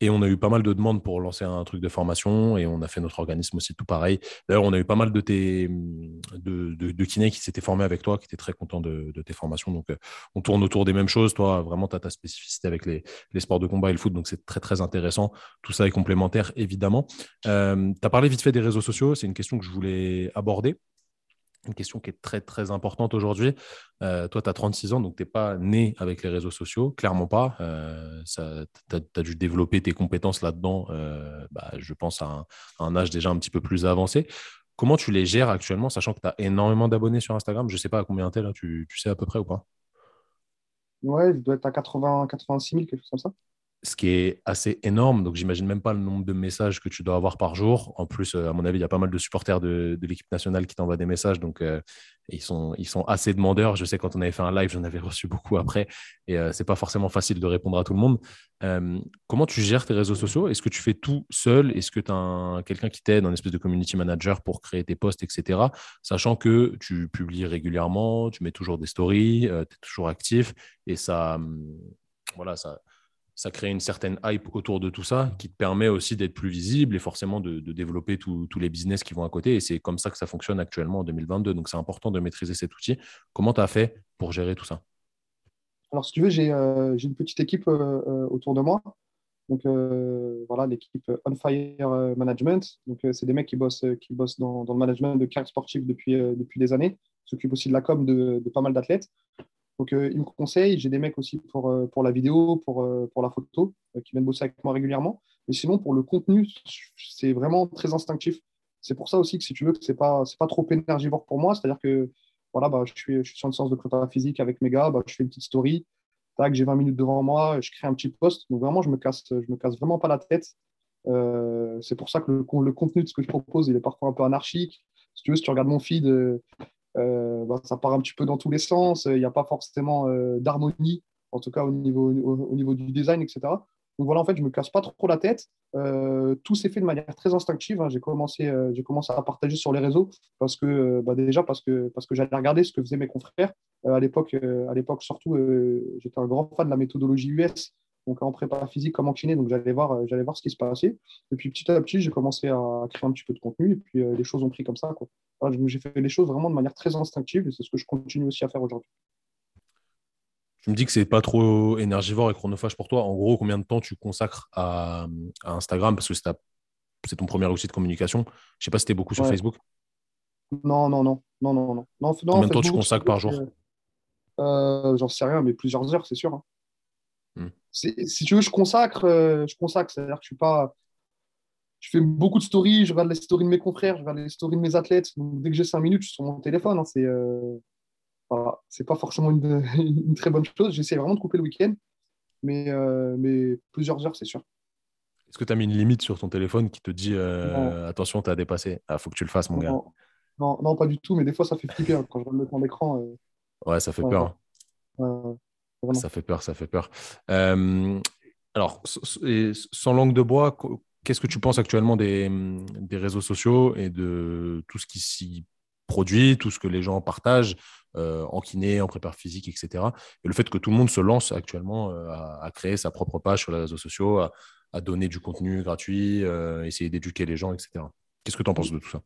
S1: Et on a eu pas mal de demandes pour lancer un truc de formation et on a fait notre organisme aussi tout pareil. D'ailleurs, on a eu pas mal de, tes, de, de, kinés qui s'étaient formés avec toi, qui étaient très contents de, tes formations. Donc, euh, on tourne autour des mêmes choses. Toi, vraiment, tu as ta spécificité avec les, sports de combat et le foot. Donc, c'est très, très intéressant. Tout ça est complémentaire, évidemment. Euh, tu as parlé vite fait des réseaux sociaux. C'est une question que je voulais aborder une question qui est très très importante aujourd'hui. Euh, toi, tu as 36 ans, donc tu n'es pas né avec les réseaux sociaux, clairement pas. Euh, tu as, dû développer tes compétences là-dedans, euh, bah, je pense, à un, âge déjà un petit peu plus avancé. Comment tu les gères actuellement, sachant que tu as énormément d'abonnés sur Instagram? Je ne sais pas à combien tu es là, tu, sais à peu près ou pas?
S2: Ouais, je dois être à 80, 86 000, quelque chose comme ça.
S1: Ce qui est assez énorme. Donc, j'imagine même pas le nombre de messages que tu dois avoir par jour. En plus, euh, à mon avis, il y a pas mal de supporters de, l'équipe nationale qui t'envoient des messages. Donc, euh, ils, sont, ils sont assez demandeurs. Je sais, quand on avait fait un live, j'en avais reçu beaucoup après. Et euh, c'est pas forcément facile de répondre à tout le monde. comment tu gères tes réseaux sociaux? Est-ce que tu fais tout seul? Est-ce que tu as quelqu'un qui t'aide, un espèce de community manager pour créer tes posts, etc. Sachant que tu publies régulièrement, tu mets toujours des stories, tu es toujours actif. Et ça, hum, voilà, ça ça crée une certaine hype autour de tout ça qui te permet aussi d'être plus visible et forcément de, développer tous les business qui vont à côté. Et c'est comme ça que ça fonctionne actuellement en 2022. Donc, c'est important de maîtriser cet outil. Comment tu as fait pour gérer tout ça?
S2: Alors, si tu veux, j'ai euh, une petite équipe euh, euh, autour de moi. Donc, voilà, l'équipe On Fire Management. Donc, c'est des mecs qui bossent, dans, le management de cartes sportives depuis, des années. S'occupent aussi de la com de pas mal d'athlètes. Donc, euh, ils me conseillent. J'ai des mecs aussi pour, euh, pour la vidéo, pour, euh, pour la photo, qui viennent bosser avec moi régulièrement. Mais sinon, pour le contenu, c'est vraiment très instinctif. C'est pour ça aussi que si tu veux, ce n'est pas, trop énergivore pour moi. C'est-à-dire que voilà, bah, je, suis, je suis sur une séance de préparation physique avec mes gars, bah, je fais une petite story. Tac, j'ai 20 minutes devant moi, je crée un petit post. Donc vraiment, je me me casse vraiment pas la tête. c'est pour ça que le, le, contenu de ce que je propose, il est parfois un peu anarchique. Si tu veux, si tu regardes mon feed, euh, bah, ça part un petit peu dans tous les sens. Il n'y a pas forcément euh, d'harmonie, en tout cas au niveau, au, niveau du design, etc. Donc voilà, en fait, je ne me casse pas trop la tête. Euh, tout s'est fait de manière très instinctive. Hein. J'ai commencé, j'ai commencé à partager sur les réseaux parce que, bah, déjà parce que, parce que j'allais regarder ce que faisaient mes confrères. à l'époque, à l'époque surtout, j'étais un grand fan de la méthodologie US donc en prépa physique comme en kiné. Donc j'allais voir, euh, j'allais voir ce qui se passait. Et puis petit à petit, j'ai commencé à créer un petit peu de contenu. Et puis euh, les choses ont pris comme ça. Quoi. j'ai fait les choses vraiment de manière très instinctive et c'est ce que je continue aussi à faire aujourd'hui.
S1: Tu me dis que c'est pas trop énergivore et chronophage pour toi. En gros, combien de temps tu consacres à, Instagram? Parce que c'est ton premier outil de communication. Je sais pas si tu es beaucoup sur Facebook.
S2: Non, non, non. non, non, non. non
S1: combien de temps tu consacres par jour?
S2: euh, J'en sais rien, mais plusieurs heures, c'est sûr. Hein. Hmm. Si tu veux, je consacre, euh, je consacre. C'est-à-dire que je suis pas. Je fais beaucoup de stories, je regarde les stories de mes confrères, je regarde les stories de mes athlètes. dès que j'ai cinq minutes, je suis sur mon téléphone. Hein, c'est euh, pas forcément une, très bonne chose. J'essaie vraiment de couper le week-end, mais, euh, mais plusieurs heures, c'est sûr.
S1: Est-ce que tu as mis une limite sur ton téléphone qui te dit attention, tu as dépassé? Il ah, faut que tu le fasses, mon gars
S2: non, non, pas du tout, mais des fois, ça fait flipper hein, quand je regarde le temps d'écran.
S1: Ouais, ça fait peur. Hein. Ça fait peur, ça fait peur. Euh, alors, sans langue de bois, qu'est-ce que tu penses actuellement des, réseaux sociaux et de tout ce qui s'y produit, tout ce que les gens partagent euh, en kiné, en préparation physique, etc. Et le fait que tout le monde se lance actuellement euh, à, créer sa propre page sur les réseaux sociaux, à, donner du contenu gratuit, essayer d'éduquer les gens, etc. Qu'est-ce que tu en penses de tout ça?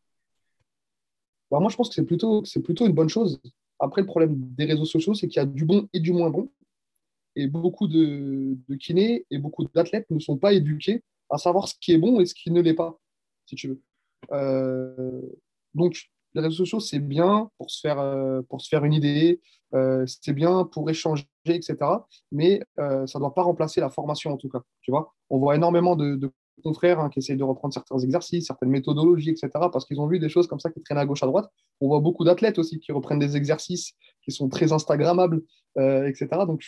S2: Bah, Moi, je pense que c'est plutôt, plutôt une bonne chose. Après, le problème des réseaux sociaux, c'est qu'il y a du bon et du moins bon et beaucoup de, kinés et beaucoup d'athlètes ne sont pas éduqués à savoir ce qui est bon et ce qui ne l'est pas, si tu veux. Euh, donc, les réseaux sociaux, c'est bien pour se faire, euh, pour se faire une idée, euh, c'est bien pour échanger, etc. Mais ça ne doit pas remplacer la formation, en tout cas. Tu vois On voit énormément de, confrères hein, qui essayent de reprendre certains exercices, certaines méthodologies, etc., parce qu'ils ont vu des choses comme ça qui traînent à gauche, à droite. On voit beaucoup d'athlètes aussi qui reprennent des exercices qui sont très Instagrammables, etc. Donc,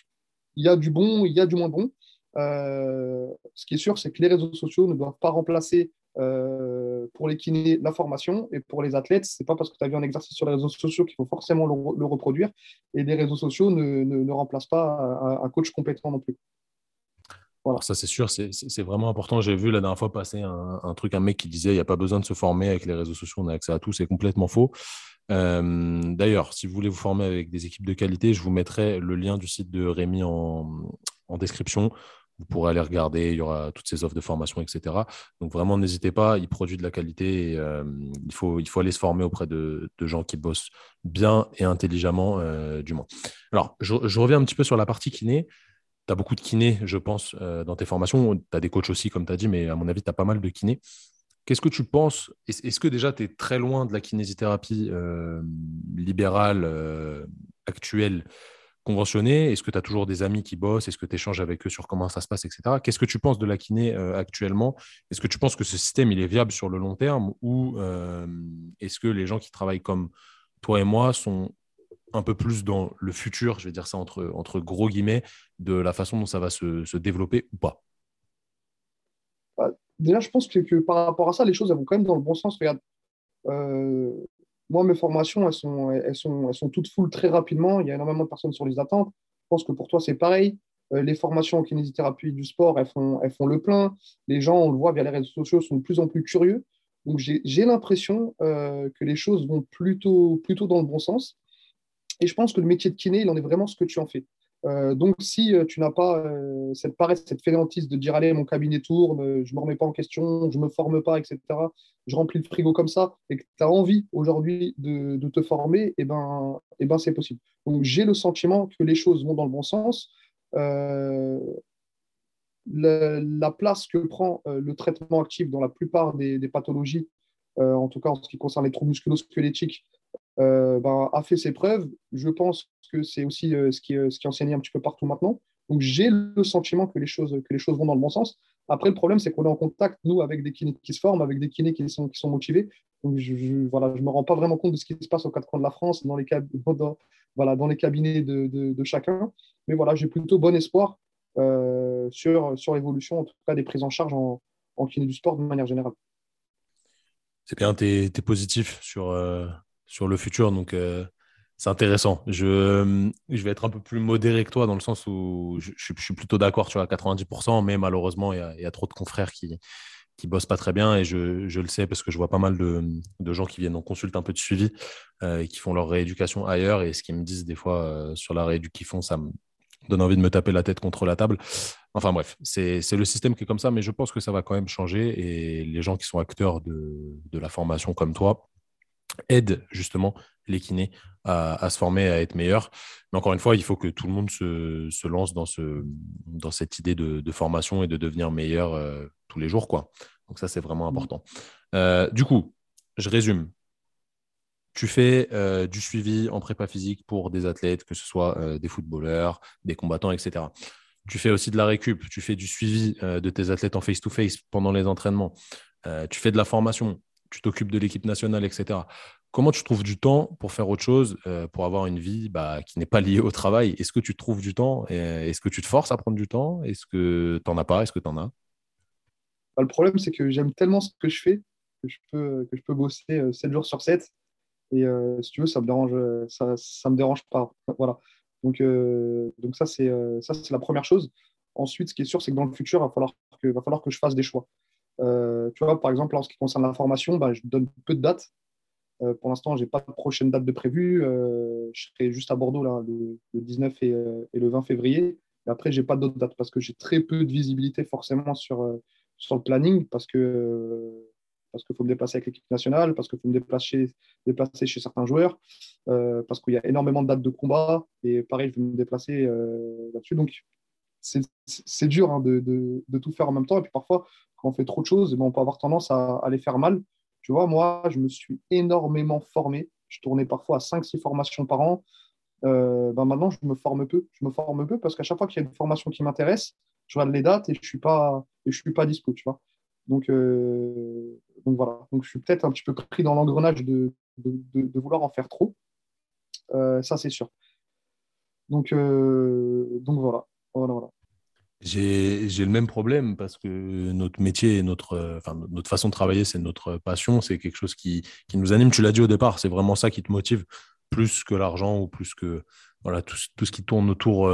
S2: il y a du bon, il y a du moins bon. Euh, ce qui est sûr, c'est que les réseaux sociaux ne doivent pas remplacer euh, pour les kinés la formation et pour les athlètes, c'est pas parce que tu as vu un exercice sur les réseaux sociaux qu'il faut forcément le, reproduire et les réseaux sociaux ne, ne, remplacent pas un, coach compétent non plus.
S1: Voilà. ça, c'est sûr, c'est vraiment important. J'ai vu la dernière fois passer un, truc, un mec qui disait il n'y a pas besoin de se former avec les réseaux sociaux, on a accès à tout. C'est complètement faux. D'ailleurs, si vous voulez vous former avec des équipes de qualité, je vous mettrai le lien du site de Rémi en, description. Vous pourrez aller regarder, il y aura toutes ces offres de formation, etc. Donc vraiment, n'hésitez pas, il produit de la qualité il, faut, il faut aller se former auprès de, gens qui bossent bien et intelligemment, du moins. Alors, je, reviens un petit peu sur la partie kiné. Tu as beaucoup de kiné, je pense, dans tes formations. Tu as des coachs aussi, comme tu as dit, mais à mon avis, tu as pas mal de kiné. Qu'est-ce que tu penses? Est-ce que déjà tu es très loin de la kinésithérapie euh, libérale euh, actuelle conventionnée? Est-ce que tu as toujours des amis qui bossent? Est-ce que tu échanges avec eux sur comment ça se passe, etc. Qu'est-ce que tu penses de la kiné euh, actuellement? Est-ce que tu penses que ce système il est viable sur le long terme? Ou est-ce que les gens qui travaillent comme toi et moi sont un peu plus dans le futur, je vais dire ça entre, entre gros guillemets, de la façon dont ça va se, se développer ou pas
S2: déjà, je pense que, par rapport à ça, les choses vont quand même dans le bon sens. Regarde, euh, moi, mes formations, elles sont, elles, sont, elles sont toutes full très rapidement. Il y a énormément de personnes sur les attentes. Je pense que pour toi, c'est pareil. Euh, les formations en kinésithérapie du sport, elles font, elles font le plein. Les gens, on le voit via les réseaux sociaux, sont de plus en plus curieux. Donc, j'ai l'impression euh, que les choses vont plutôt, plutôt dans le bon sens. Et je pense que le métier de kiné, il en est vraiment ce que tu en fais. Euh, donc, si tu n'as pas cette paresse, cette fainéantise de dire allez, mon cabinet tourne, je ne me remets pas en question, je ne me forme pas, etc., je remplis le frigo comme ça, et que tu as envie aujourd'hui de, te former, et eh ben, et eh ben, c'est possible. Donc, j'ai le sentiment que les choses vont dans le bon sens. Euh, la, place que prend euh, le traitement actif dans la plupart des, pathologies, euh, en tout cas en ce qui concerne les troubles musculo-squelettiques, ben, a fait ses preuves. Je pense que c'est aussi ce, qui, ce qui est enseigné un petit peu partout maintenant. Donc j'ai le sentiment que les, choses, vont dans le bon sens. Après, le problème, c'est qu'on est en contact, nous, avec des kinés qui se forment, avec des kinés qui sont, motivés. Donc je ne me rends pas vraiment compte de ce qui se passe aux quatre coins de la France, dans les, dans, voilà, dans les cabinets de, chacun. Mais voilà, j'ai plutôt bon espoir euh, sur, l'évolution, en tout cas des prises en charge en, en kiné du sport de manière générale.
S1: C'est bien, tu es, positif sur, euh, sur le futur, donc euh, c'est intéressant. Je, je vais être un peu plus modéré que toi dans le sens où je, suis plutôt d'accord vois, à 90%, mais malheureusement, il y, a, trop de confrères qui, qui bossent pas très bien et je, le sais parce que je vois pas mal de, gens qui viennent en consulte un peu de suivi et qui font leur rééducation ailleurs et ce qu'ils me disent des fois sur la rééducation qu'ils font, ça me, donne envie de me taper la tête contre la table. Enfin bref, c'est le système qui est comme ça, mais je pense que ça va quand même changer et les gens qui sont acteurs de la formation comme toi aident justement les kinés à, se former, à être meilleurs. Mais encore une fois, il faut que tout le monde se, se lance dans, ce, dans cette idée de, de, formation et de devenir meilleur euh, tous les jours. Quoi. Donc ça, c'est vraiment mmh. important. Euh, du coup, je résume tu fais euh, du suivi en prépa physique pour des athlètes, que ce soit des footballeurs, des combattants, etc. Tu fais aussi de la récup, tu fais du suivi de tes athlètes en face-to-face pendant les entraînements, tu fais de la formation, tu t'occupes de l'équipe nationale, etc. Comment tu trouves du temps pour faire autre chose, pour avoir une vie bah, qui n'est pas liée au travail? Est-ce que tu trouves du temps Est-ce que tu te forces à prendre du temps? Est-ce que tu n'en as pas? Est-ce que tu en as?
S2: Bah, Le problème, c'est que j'aime tellement ce que je fais que je peux, bosser 7 jours sur 7 et euh, si tu veux, ça me me dérange pas. Voilà. Donc, euh, ça, c'est euh, la première chose. Ensuite, ce qui est sûr, c'est que dans le futur, il va falloir que je fasse des choix. Tu vois, par exemple, en ce qui concerne la formation, bah, je donne peu de dates. pour l'instant, je n'ai pas de prochaine date de prévue. je serai juste à Bordeaux là, le, 19 et, le 20 février. Et après, je n'ai pas d'autres dates parce que j'ai très peu de visibilité forcément sur, sur le planning parce que parce qu'il faut me déplacer avec l'équipe nationale, parce qu'il faut me déplacer, déplacer chez certains joueurs, euh, parce qu'il y a énormément de dates de combat, et pareil, je vais me déplacer euh, là-dessus. Donc, c'est dur hein, de, de, de, tout faire en même temps, et puis parfois, quand on fait trop de choses, on peut avoir tendance à, les faire mal. Tu vois, moi, je me suis énormément formé. Je tournais parfois à 5-6 formations par an. Euh, ben maintenant, je me forme peu. Je me forme peu parce qu'à chaque fois qu'il y a une formation qui m'intéresse, je regarde les dates et je ne suis pas, et je suis pas dispo, tu vois. Donc, euh, donc voilà. Donc je suis peut-être un petit peu pris dans l'engrenage de, vouloir en faire trop. Euh, ça, c'est sûr. Donc, donc voilà. voilà, voilà.
S1: J'ai le même problème parce que notre métier, notre, enfin, notre façon de travailler, c'est notre passion, c'est quelque chose qui, qui, nous anime. Tu l'as dit au départ, c'est vraiment ça qui te motive plus que l'argent ou plus que voilà, tout, tout, ce qui tourne autour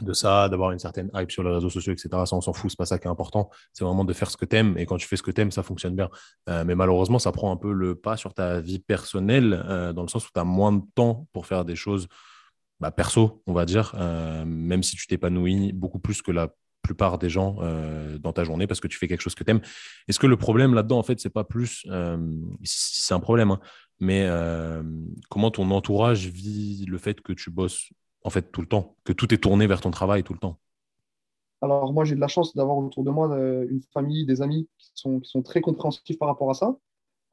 S1: de ça, d'avoir une certaine hype sur les réseaux sociaux, etc. Ça, on s'en fout, c'est pas ça qui est important. C'est vraiment de faire ce que tu aimes. Et quand tu fais ce que tu aimes, ça fonctionne bien. Euh, mais malheureusement, ça prend un peu le pas sur ta vie personnelle, euh, dans le sens où tu as moins de temps pour faire des choses bah, perso, on va dire, euh, même si tu t'épanouis beaucoup plus que la plupart des gens dans ta journée parce que tu fais quelque chose que tu aimes. Est-ce que le problème là-dedans, en fait, c'est pas plus, c'est un problème, hein, mais comment ton entourage vit le fait que tu bosses en fait, tout le temps, que tout est tourné vers ton travail tout le temps?
S2: Alors, moi, j'ai de la chance d'avoir autour de moi euh, une famille, des amis qui sont, qui sont très compréhensifs par rapport à ça.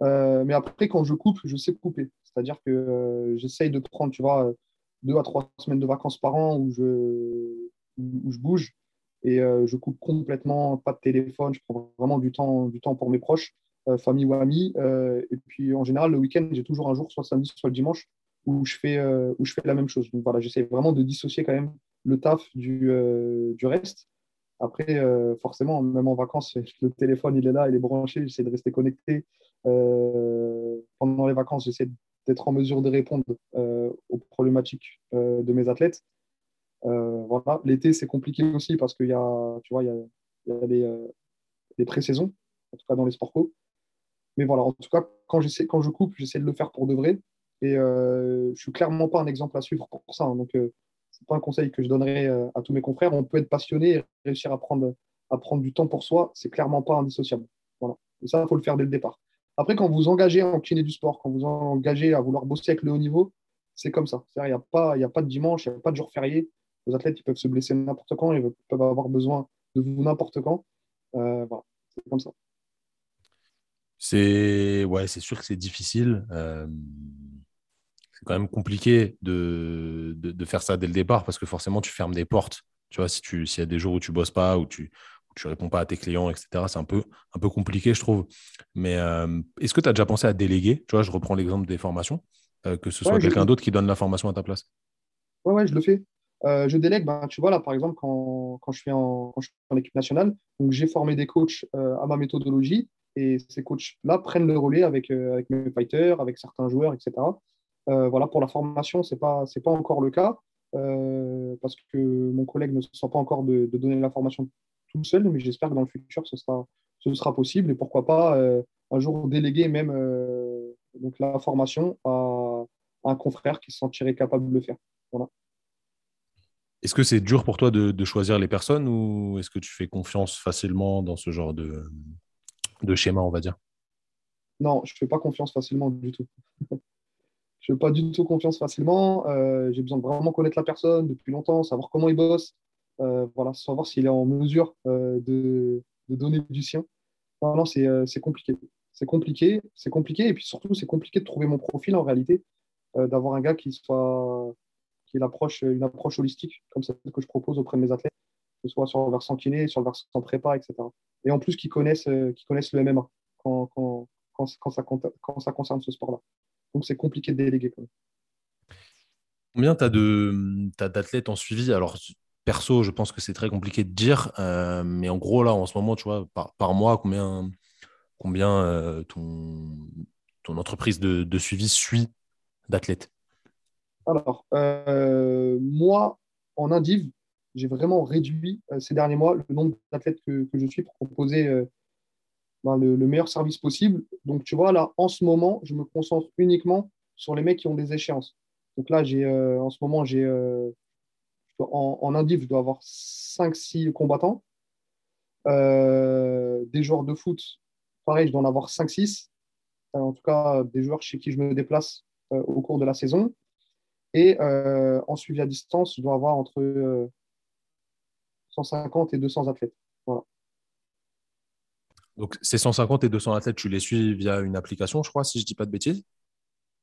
S2: Euh, mais après, quand je coupe, je sais couper. C'est-à-dire que euh, j'essaye de prendre, tu vois, deux à trois semaines de vacances par an où je, où je bouge et je coupe complètement, pas de téléphone, je prends vraiment du temps, du temps pour mes proches, famille ou amis. et puis, en général, le week-end, j'ai toujours un jour, soit samedi, soit le dimanche, où je fais, euh, où je fais la même chose. Donc voilà, j'essaie vraiment de dissocier quand même le taf du, euh, du reste. Après, euh, forcément, même en vacances, le téléphone, il est là, il est branché, j'essaie de rester connecté. Euh, pendant les vacances, j'essaie d'être en mesure de répondre aux problématiques de mes athlètes. voilà. L'été, c'est compliqué aussi parce qu'il y a, tu vois, il y a, des, des pré-saisons, en tout cas dans les sports co. Mais voilà, en tout cas, quand, quand je coupe, j'essaie de le faire pour de vrai. Et euh, je ne suis clairement pas un exemple à suivre pour ça. Hein. Donc, euh, ce n'est pas un conseil que je donnerais euh, à tous mes confrères. On peut être passionné et réussir à prendre, à prendre du temps pour soi. C'est clairement pas indissociable. Voilà. Et ça, il faut le faire dès le départ. Après, quand vous engagez en kiné du sport, quand vous engagez à vouloir bosser avec le haut niveau, c'est comme ça. Il n'y a, pas, a pas de dimanche, il n'y a pas de jour férié. Les athlètes ils peuvent se blesser n'importe quand, ils peuvent avoir besoin de vous n'importe quand. voilà, c'est comme ça.
S1: C'est ouais, sûr que c'est difficile. Euh, c'est quand même compliqué de, de, faire ça dès le départ parce que forcément tu fermes des portes. Tu vois, si tu s'il y a des jours où tu bosses pas, où tu tu réponds pas à tes clients, etc. C'est un peu un peu compliqué, je trouve. Mais euh, est-ce que tu as déjà pensé à déléguer? Tu vois, je reprends l'exemple des formations, euh, que ce soit quelqu'un d'autre qui donne la formation à ta place.
S2: Ouais, ouais, je le fais. je délègue, ben, tu vois, là, par exemple, quand, quand je, suis en, quand je suis en équipe nationale, donc j'ai formé des coachs à ma méthodologie et ces coachs-là prennent le relais avec, euh, avec mes fighters, avec certains joueurs, etc. Euh, voilà, pour la formation, ce n'est pas, pas encore le cas euh, parce que mon collègue ne se sent pas encore de, donner la formation tout seul, mais j'espère que dans le futur, ce sera, ce sera possible et pourquoi pas un jour déléguer même donc la formation à, un confrère qui se sentirait capable de le faire. Voilà.
S1: Est-ce que c'est dur pour toi de, de, choisir les personnes ou est-ce que tu fais confiance facilement dans ce genre de, de schéma, on va dire?
S2: Non, je ne fais pas confiance facilement du tout. je ne fais pas du tout confiance facilement. Euh, j'ai besoin de vraiment connaître la personne depuis longtemps, savoir comment il bosse, euh, voilà, savoir s'il est en mesure euh, de, donner du sien. Non, c'est compliqué. C'est compliqué, c'est compliqué, et puis surtout, c'est compliqué de trouver mon profil en réalité, d'avoir un gars qui soit qui ait l'approche, une approche holistique, comme celle que je propose auprès de mes athlètes que ce soit sur le versant kiné, sur le versant prépa, etc. Et en plus, qui connaissent, euh, qui connaissent le MMA quand, quand, quand, quand, ça, quand ça concerne ce sport-là. Donc, c'est compliqué de déléguer. Quand même.
S1: Combien tu as d'athlètes en suivi? Alors, perso, je pense que c'est très compliqué de dire, euh, mais en gros, là, en ce moment, tu vois, par, mois, combien, combien euh, ton, entreprise de, suivi suit d'athlètes?
S2: Alors, moi, en Indive, j'ai vraiment réduit euh, ces derniers mois le nombre d'athlètes que, je suis pour proposer euh, ben, le, meilleur service possible. Donc, tu vois, là, en ce moment, je me concentre uniquement sur les mecs qui ont des échéances. Donc là, j'ai, euh, en ce moment, j'ai en, en je dois avoir 5-6 combattants. des joueurs de foot, pareil, je dois en avoir 5-6. en tout cas, des joueurs chez qui je me déplace au cours de la saison. Et en suivi à distance, je dois avoir entre 150 et 200 athlètes.
S1: Donc, ces 150 et 200 athlètes, tu les suis via une application, je crois, si je ne dis pas de bêtises?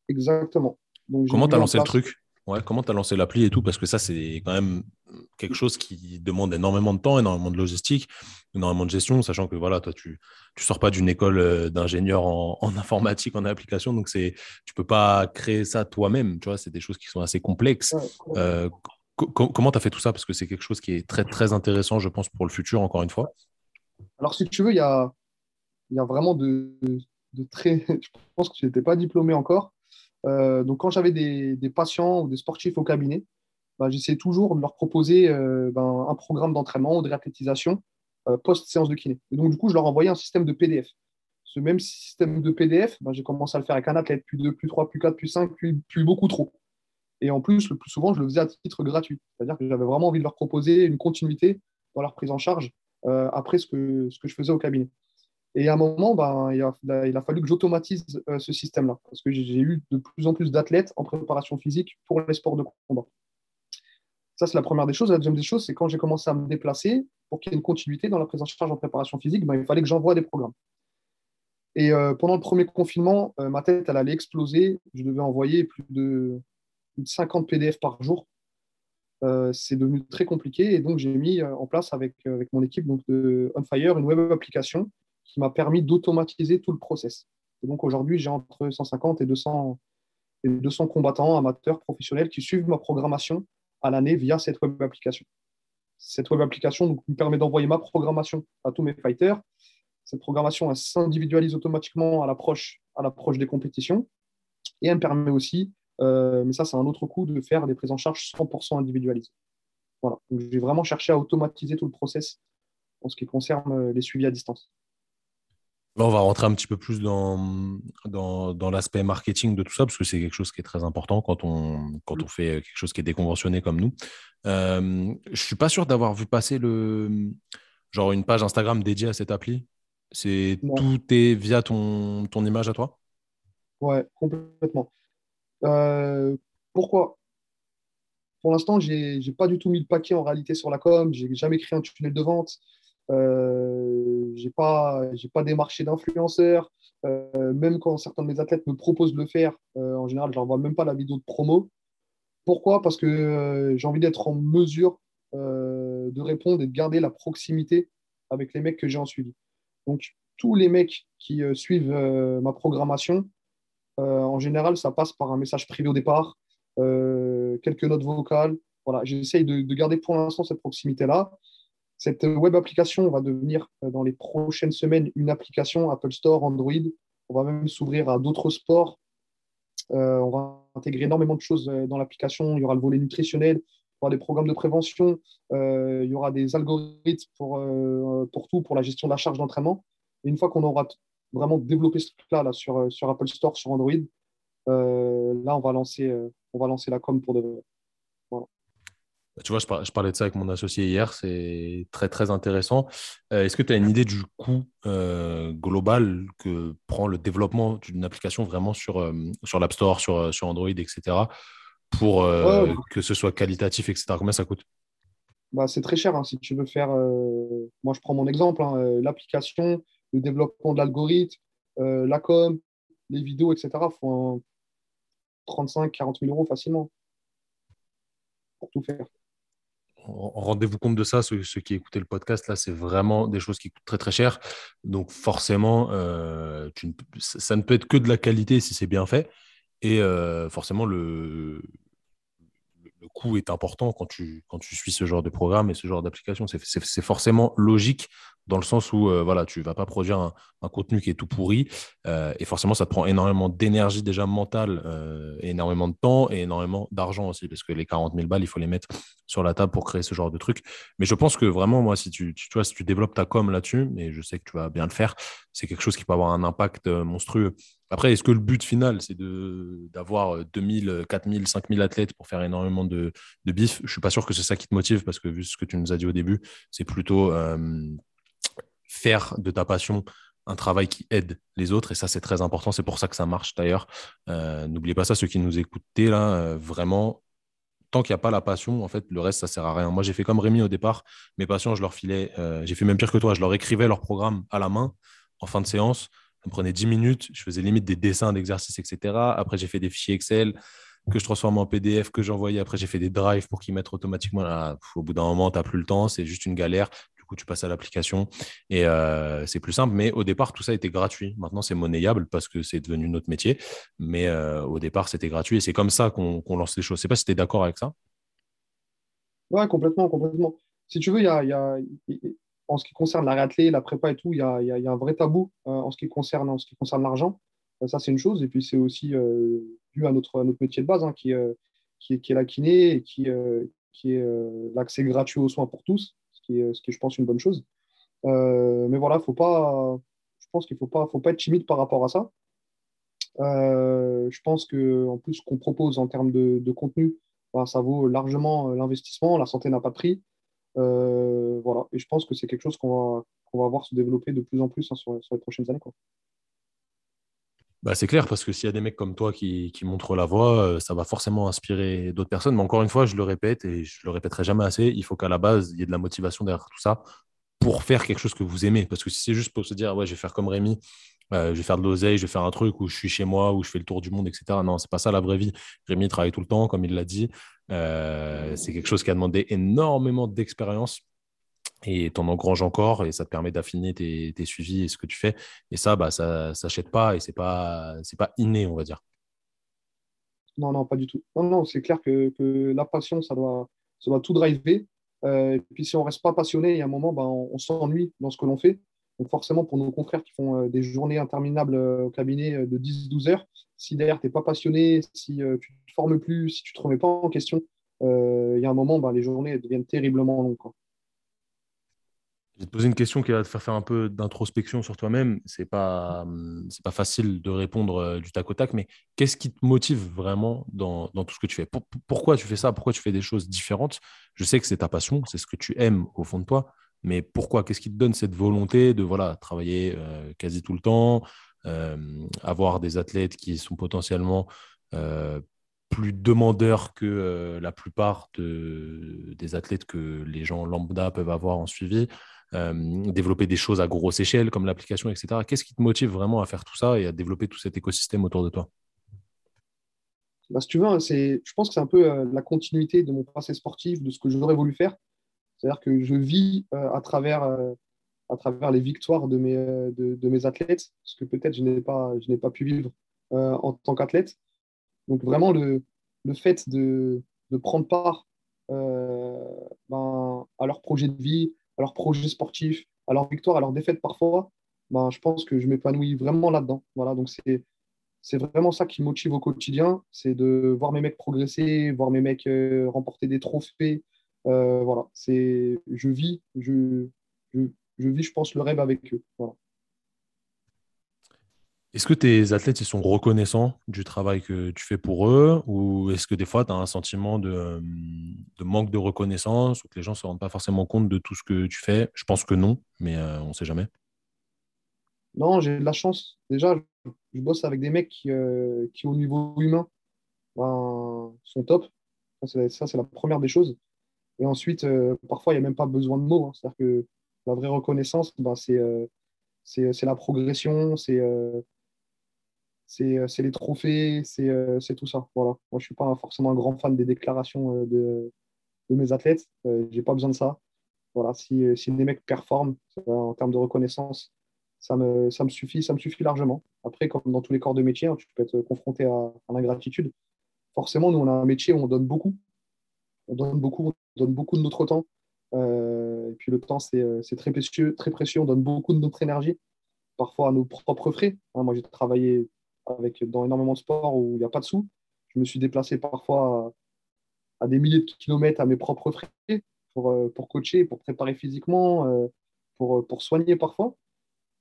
S2: Exactement.
S1: comment tu as lancé le truc? Ouais, Comment tu as lancé l'appli et tout? Parce que ça, c'est quand même quelque chose qui demande énormément de temps, énormément de logistique, énormément de gestion, sachant que voilà, toi, tu ne sors pas d'une école euh, d'ingénieur en, informatique, en application, donc tu ne peux pas créer ça toi-même. Tu vois, c'est des choses qui sont assez complexes. Euh, comment tu as fait tout ça? Parce que c'est quelque chose qui est très, très intéressant, je pense, pour le futur, encore une fois.
S2: Alors, si tu veux, il y a, y a vraiment de, de, très. Je pense que je n'étais pas diplômé encore. Euh, donc, quand j'avais des, patients ou des sportifs au cabinet, bah, j'essayais toujours de leur proposer euh, ben, un programme d'entraînement ou de réathlétisation euh, post-séance de kiné. Et donc, du coup, je leur envoyais un système de PDF. Ce même système de PDF, ben, j'ai commencé à le faire avec un athlète, plus 2, plus 3, plus 4, plus 5, plus, plus beaucoup trop. Et en plus, le plus souvent, je le faisais à titre gratuit. C'est-à-dire que j'avais vraiment envie de leur proposer une continuité dans leur prise en charge après ce que je faisais au cabinet. Et à un moment, ben, il, a, fallu que j'automatise euh, ce système-là, parce que j'ai eu de plus en plus d'athlètes en préparation physique pour les sports de combat. Ça, c'est la première des choses. La deuxième des choses, c'est quand j'ai commencé à me déplacer, pour qu'il y ait une continuité dans la prise en charge en préparation physique, ben, il fallait que j'envoie des programmes. Et euh, pendant le premier confinement, ma tête, elle allait exploser. Je devais envoyer plus de, 50 PDF par jour. Euh, c'est devenu très compliqué et donc j'ai mis euh, en place avec, euh, mon équipe donc de OnFire une web application qui m'a permis d'automatiser tout le process. Et donc aujourd'hui, j'ai entre 150 et 200, et 200 combattants, amateurs, professionnels qui suivent ma programmation à l'année via cette web application. cette web application me permet d'envoyer ma programmation à tous mes fighters. Cette programmation s'individualise automatiquement à l'approche des compétitions et elle me permet aussi, euh, mais ça c'est un autre coup, de faire des prises en charge 100% individualisées. Voilà. J'ai vraiment cherché à automatiser tout le process en ce qui concerne euh, les suivis à distance.
S1: On va rentrer un petit peu plus dans, dans, l'aspect marketing de tout ça, parce que c'est quelque chose qui est très important quand on, quand on fait quelque chose qui est déconventionné comme nous. Euh, je ne suis pas sûr d'avoir vu passer le, genre une page Instagram dédiée à cette appli. C'est tout est via ton, ton image à toi?
S2: Ouais, complètement. Euh, pourquoi? Pour l'instant, je n'ai pas du tout mis le paquet en réalité sur la com. J'ai jamais créé un tunnel de vente. Euh, j'ai pas, j'ai pas démarché d'influenceurs. Euh, même quand certains de mes athlètes me proposent de le faire, euh, en général, je n'envoie même pas la vidéo de promo. Pourquoi? Parce que j'ai envie d'être en mesure de répondre et de garder la proximité avec les mecs que j'ai en suivi. Donc, tous les mecs qui suivent ma programmation, en général, ça passe par un message privé au départ, quelques notes vocales. Voilà, j'essaye de garder pour l'instant cette proximité-là. Cette web application va devenir euh, dans les prochaines semaines une application Apple Store, Android. On va même s'ouvrir à d'autres sports. Euh, on va intégrer énormément de choses euh, dans l'application. Il y aura le volet nutritionnel, il y aura des programmes de prévention, il y aura des algorithmes pour, pour tout, pour la gestion de la charge d'entraînement. Et une fois qu'on aura vraiment développé ce sur, sur Apple Store, sur Android, là, on va, lancer, on va lancer la com pour de
S1: tu vois, je, parlais de ça avec mon associé hier, c'est très très intéressant. Euh, est-ce que tu as une idée du coût euh, global que prend le développement d'une application vraiment sur, euh, sur l'App Store, sur, sur Android, etc., pour que ce soit qualitatif, etc. Combien ça coûte?
S2: Bah, C'est très cher. Hein, si tu veux faire, moi je prends mon exemple, hein, l'application, le développement de l'algorithme, la com, les vidéos, etc., font 35-40 000 euros facilement pour tout faire
S1: rendez-vous compte de ça, ceux, qui écoutaient le podcast, là, c'est vraiment des choses qui coûtent très très cher. Donc forcément, euh, ça ne peut être que de la qualité si c'est bien fait. Et euh, forcément, le, le coût est important quand tu, quand tu suis ce genre de programme et ce genre d'application. C'est forcément logique dans le sens où euh, voilà, tu ne vas pas produire un, contenu qui est tout pourri. Euh, et forcément, ça te prend énormément d'énergie déjà mentale, euh, énormément de temps et énormément d'argent aussi, parce que les 40 000 balles, il faut les mettre sur la table pour créer ce genre de truc. Mais je pense que vraiment, moi, si tu, tu, si tu développes ta com là-dessus, et je sais que tu vas bien le faire, c'est quelque chose qui peut avoir un impact monstrueux. Après, est-ce que le but final, c'est d'avoir 2000, 4000, 5000 athlètes pour faire énormément de, de bif? Je ne suis pas sûr que c'est ça qui te motive, parce que vu ce que tu nous as dit au début, c'est plutôt faire de ta passion un travail qui aide les autres. Et ça, c'est très important. C'est pour ça que ça marche d'ailleurs. Euh, n'oubliez pas ça, ceux qui nous écoutaient là, euh, vraiment, tant qu'il n'y a pas la passion, en fait, le reste, ça sert à rien. Moi, j'ai fait comme Rémi au départ. Mes passions, je leur filais. Euh, j'ai fait même pire que toi. Je leur écrivais leur programme à la main en fin de séance. Ça me prenait 10 minutes. Je faisais limite des dessins d'exercices, etc. Après, j'ai fait des fichiers Excel que je transforme en PDF, que j'envoyais. Après, j'ai fait des drives pour qu'ils mettent automatiquement. au bout d'un moment, tu n'as plus le temps. C'est juste une galère tu passes à l'application et euh, c'est plus simple. Mais au départ, tout ça était gratuit. Maintenant, c'est monnayable parce que c'est devenu notre métier. Mais euh, au départ, c'était gratuit et c'est comme ça qu'on lance les choses. Je sais pas si tu es d'accord avec ça.
S2: Ouais, complètement, complètement. Si tu veux, y a, en ce qui concerne la réathlée, la prépa et tout, il y a, un vrai tabou euh, en ce qui concerne, en ce qui concerne l'argent. ça, c'est une chose. Et puis, c'est aussi dû à notre, notre métier de base, hein, qui, qui, est la kiné et qui, qui est l'accès gratuit aux soins pour tous ce qui est, je pense, une bonne chose. Euh, mais voilà, faut pas, je pense qu'il ne faut pas, faut pas être timide par rapport à ça. Euh, je pense qu'en plus, ce qu'on propose en termes de, contenu, bah, ça vaut largement l'investissement. La santé n'a pas de prix. Euh, voilà. Et je pense que c'est quelque chose qu'on va, va voir se développer de plus en plus hein, sur, les prochaines années.
S1: Bah, c'est clair, parce que s'il y a des mecs comme toi qui, montrent la voie, euh, ça va forcément inspirer d'autres personnes. Mais encore une fois, je le répète et je le répéterai jamais assez, il faut qu'à la base, il y ait de la motivation derrière tout ça pour faire quelque chose que vous aimez. Parce que si c'est juste pour se dire, ouais, je vais faire comme Rémi, euh, je vais faire de l'oseille, je vais faire un truc où je suis chez moi, où je fais le tour du monde, etc. Non, c'est pas ça la vraie vie. Rémi travaille tout le temps, comme il l'a dit. Euh, c'est quelque chose qui a demandé énormément d'expérience et tu en engranges encore et ça te permet d'affiner tes, suivis et ce que tu fais. Et ça, bah, ça s'achète pas et ce n'est pas, pas inné, on va dire.
S2: Non, non, pas du tout. Non, non, c'est clair que, la passion, ça doit, ça doit tout driver. et puis si on reste pas passionné, il y a un moment, ben, on, s'ennuie dans ce que l'on fait. Donc forcément, pour nos confrères qui font des journées interminables au cabinet de 10-12 heures, si derrière tu n'es pas passionné, si tu ne te formes plus, si tu ne te remets pas en question, il y a un moment, ben, les journées deviennent terriblement longues.
S1: Je vais te poser une question qui va te faire faire un peu d'introspection sur toi-même. Ce n'est pas, hum, pas facile de répondre euh, du tac au tac, mais qu'est-ce qui te motive vraiment dans, tout ce que tu fais? Pourquoi tu fais ça? Pourquoi tu fais des choses différentes? Je sais que c'est ta passion, c'est ce que tu aimes au fond de toi, mais pourquoi? Qu'est-ce qui te donne cette volonté de voilà, travailler euh, quasi tout le temps, euh, avoir des athlètes qui sont potentiellement plus demandeurs que la plupart des athlètes que les gens lambda peuvent avoir en suivi euh, développer des choses à grosse échelle comme l'application, etc. Qu'est-ce qui te motive vraiment à faire tout ça et à développer tout cet écosystème autour de toi?
S2: Bah, Si tu veux, hein, je pense que c'est un peu euh, la continuité de mon passé sportif, de ce que j'aurais voulu faire. C'est-à-dire que je vis euh, à, travers, à travers les victoires de mes, de, mes athlètes, ce que peut-être je n'ai pas, pas pu vivre en tant qu'athlète. Donc vraiment, le, le fait de, de prendre part ben, à leur projet de vie, à leur projet sportif, à leur victoire, à leur défaite parfois, ben, je pense que je m'épanouis vraiment là-dedans. Voilà, donc c'est, c'est vraiment ça qui me motive au quotidien, c'est de voir mes mecs progresser, voir mes mecs euh, remporter des trophées. Euh, voilà, c'est, je vis, je, je, vis, je pense, le rêve avec eux.
S1: Est-ce que tes athlètes sont reconnaissants du travail que tu fais pour eux? Ou est-ce que des fois tu as un sentiment de, manque de reconnaissance ou que les gens ne se rendent pas forcément compte de tout ce que tu fais? Je pense que non, mais on ne sait jamais.
S2: Non, j'ai de la chance. Déjà, je bosse avec des mecs qui, euh, au niveau humain, ben, sont top. Ça, c'est la première des choses. Et ensuite, parfois, il n'y a même pas besoin de mots. Hein. C'est-à-dire que la vraie reconnaissance, ben, c'est la progression, c'est c'est les trophées, euh, c'est tout ça. Voilà. Moi, je ne suis pas forcément un grand fan des déclarations euh, de, de mes athlètes. Je n'ai pas besoin de ça. Voilà. Si, si les mecs performent en termes de reconnaissance, ça me, ça me suffit, ça me suffit largement. Après, comme dans tous les corps de métier, hein, tu peux être confronté à, à l'ingratitude. Forcément, nous, on a un métier où on donne beaucoup. On donne beaucoup, on donne beaucoup de notre temps. et puis le temps, c'est très précieux, très précieux. On donne beaucoup de notre énergie, parfois à nos propres frais. Hein, moi, j'ai travaillé avec, dans énormément de sports où il n'y a pas de sous. Je me suis déplacé parfois à, des milliers de kilomètres à mes propres frais pour, euh, pour coacher, pour préparer physiquement, euh, pour, euh, pour soigner parfois.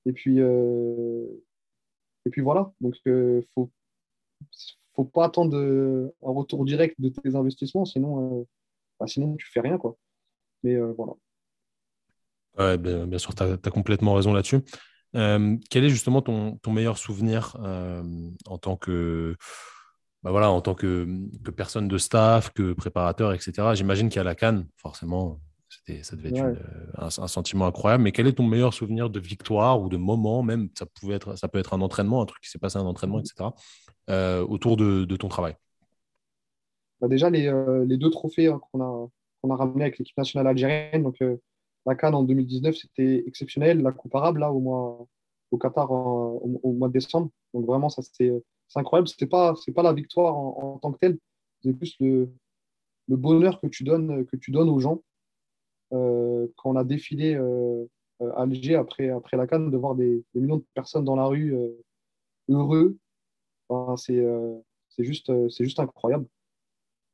S2: Et puis, et puis voilà. Donc, il ne faut, faut pas attendre un retour direct de tes investissements, sinon, bah, sinon tu fais rien. Quoi. Mais voilà.
S1: Ouais, bien, sûr, tu as, complètement raison là-dessus. Euh, quel est justement ton, meilleur souvenir euh, en tant que bah voilà, en tant que, personne de staff, que préparateur, etc. J'imagine qu'à la Cannes, forcément, ça devait être un, sentiment incroyable. Mais quel est ton meilleur souvenir de victoire ou de moment, même? Ça, pouvait être, ça peut être un entraînement, un truc qui s'est passé un entraînement, etc., euh, autour de, ton travail?
S2: Bah Déjà, les, deux trophées hein, qu'on a, qu'on a ramenés avec l'équipe nationale algérienne, donc la Cannes en 2019, c'était exceptionnel. La comparable, là, au, mois, au Qatar, au, mois de décembre. Donc, vraiment, ça, c'est incroyable. Ce n'est pas, pas la victoire en, tant que telle. C'est plus le, le, bonheur que tu donnes, que tu donnes aux gens. Euh, quand on a défilé euh, à Alger après, après la Cannes, de voir des, millions de personnes dans la rue euh, heureux, c'est juste, juste incroyable.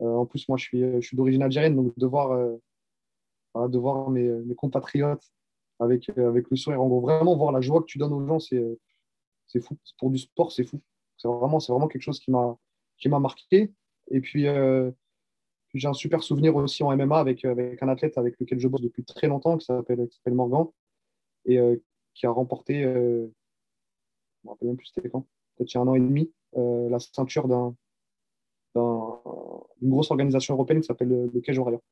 S2: en plus, moi, je suis, je suis d'origine algérienne, donc de voir de voir mes, compatriotes avec, euh, avec le sourire. En gros, vraiment voir la joie que tu donnes aux gens, c'est, c'est fou. Pour du sport, c'est fou. C'est vraiment, c'est vraiment quelque chose qui m'a, qui m'a marqué. Et puis, euh, j'ai un super souvenir aussi en MMA avec, avec un athlète avec lequel je bosse depuis très longtemps, qui s'appelle, s'appelle Morgan, et euh, qui a remporté, je ne me rappelle même plus c'était quand, peut-être il y a un an et demi, la ceinture d'un, d'une grosse organisation européenne qui s'appelle le Cage Warrior.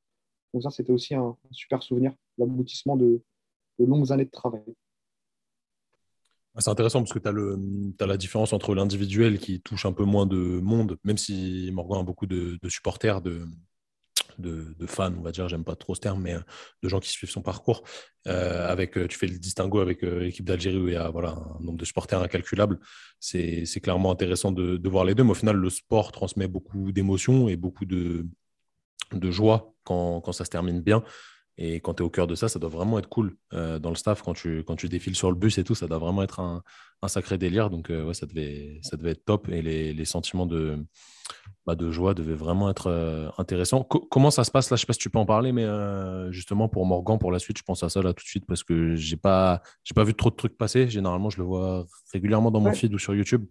S2: Donc ça, c'était aussi un, super souvenir, l'aboutissement de, longues années de travail.
S1: C'est intéressant parce que tu as, la différence entre l'individuel qui touche un peu moins de monde, même si Morgan a beaucoup de, supporters, de, de, fans, on va dire, j'aime pas trop ce terme, mais de gens qui suivent son parcours. Euh, avec, tu fais le distinguo avec euh, l'équipe d'Algérie où il y a voilà, un nombre de supporters incalculable. C'est clairement intéressant de, de, voir les deux, mais au final, le sport transmet beaucoup d'émotions et beaucoup de, de joie quand, ça se termine bien. Et quand tu es au cœur de ça, ça doit vraiment être cool euh, dans le staff quand tu, quand tu défiles sur le bus et tout. Ça doit vraiment être un, sacré délire. Donc, euh, ouais, ça devait, ça devait être top. Et les, sentiments de, bah, de joie devaient vraiment être euh, intéressants. comment ça se passe? Là Je sais pas si tu peux en parler, mais justement pour Morgan, pour la suite, je pense à ça là tout de suite parce que j'ai pas, j'ai pas vu trop de trucs passer. Généralement, je le vois régulièrement dans mon feed ou sur YouTube.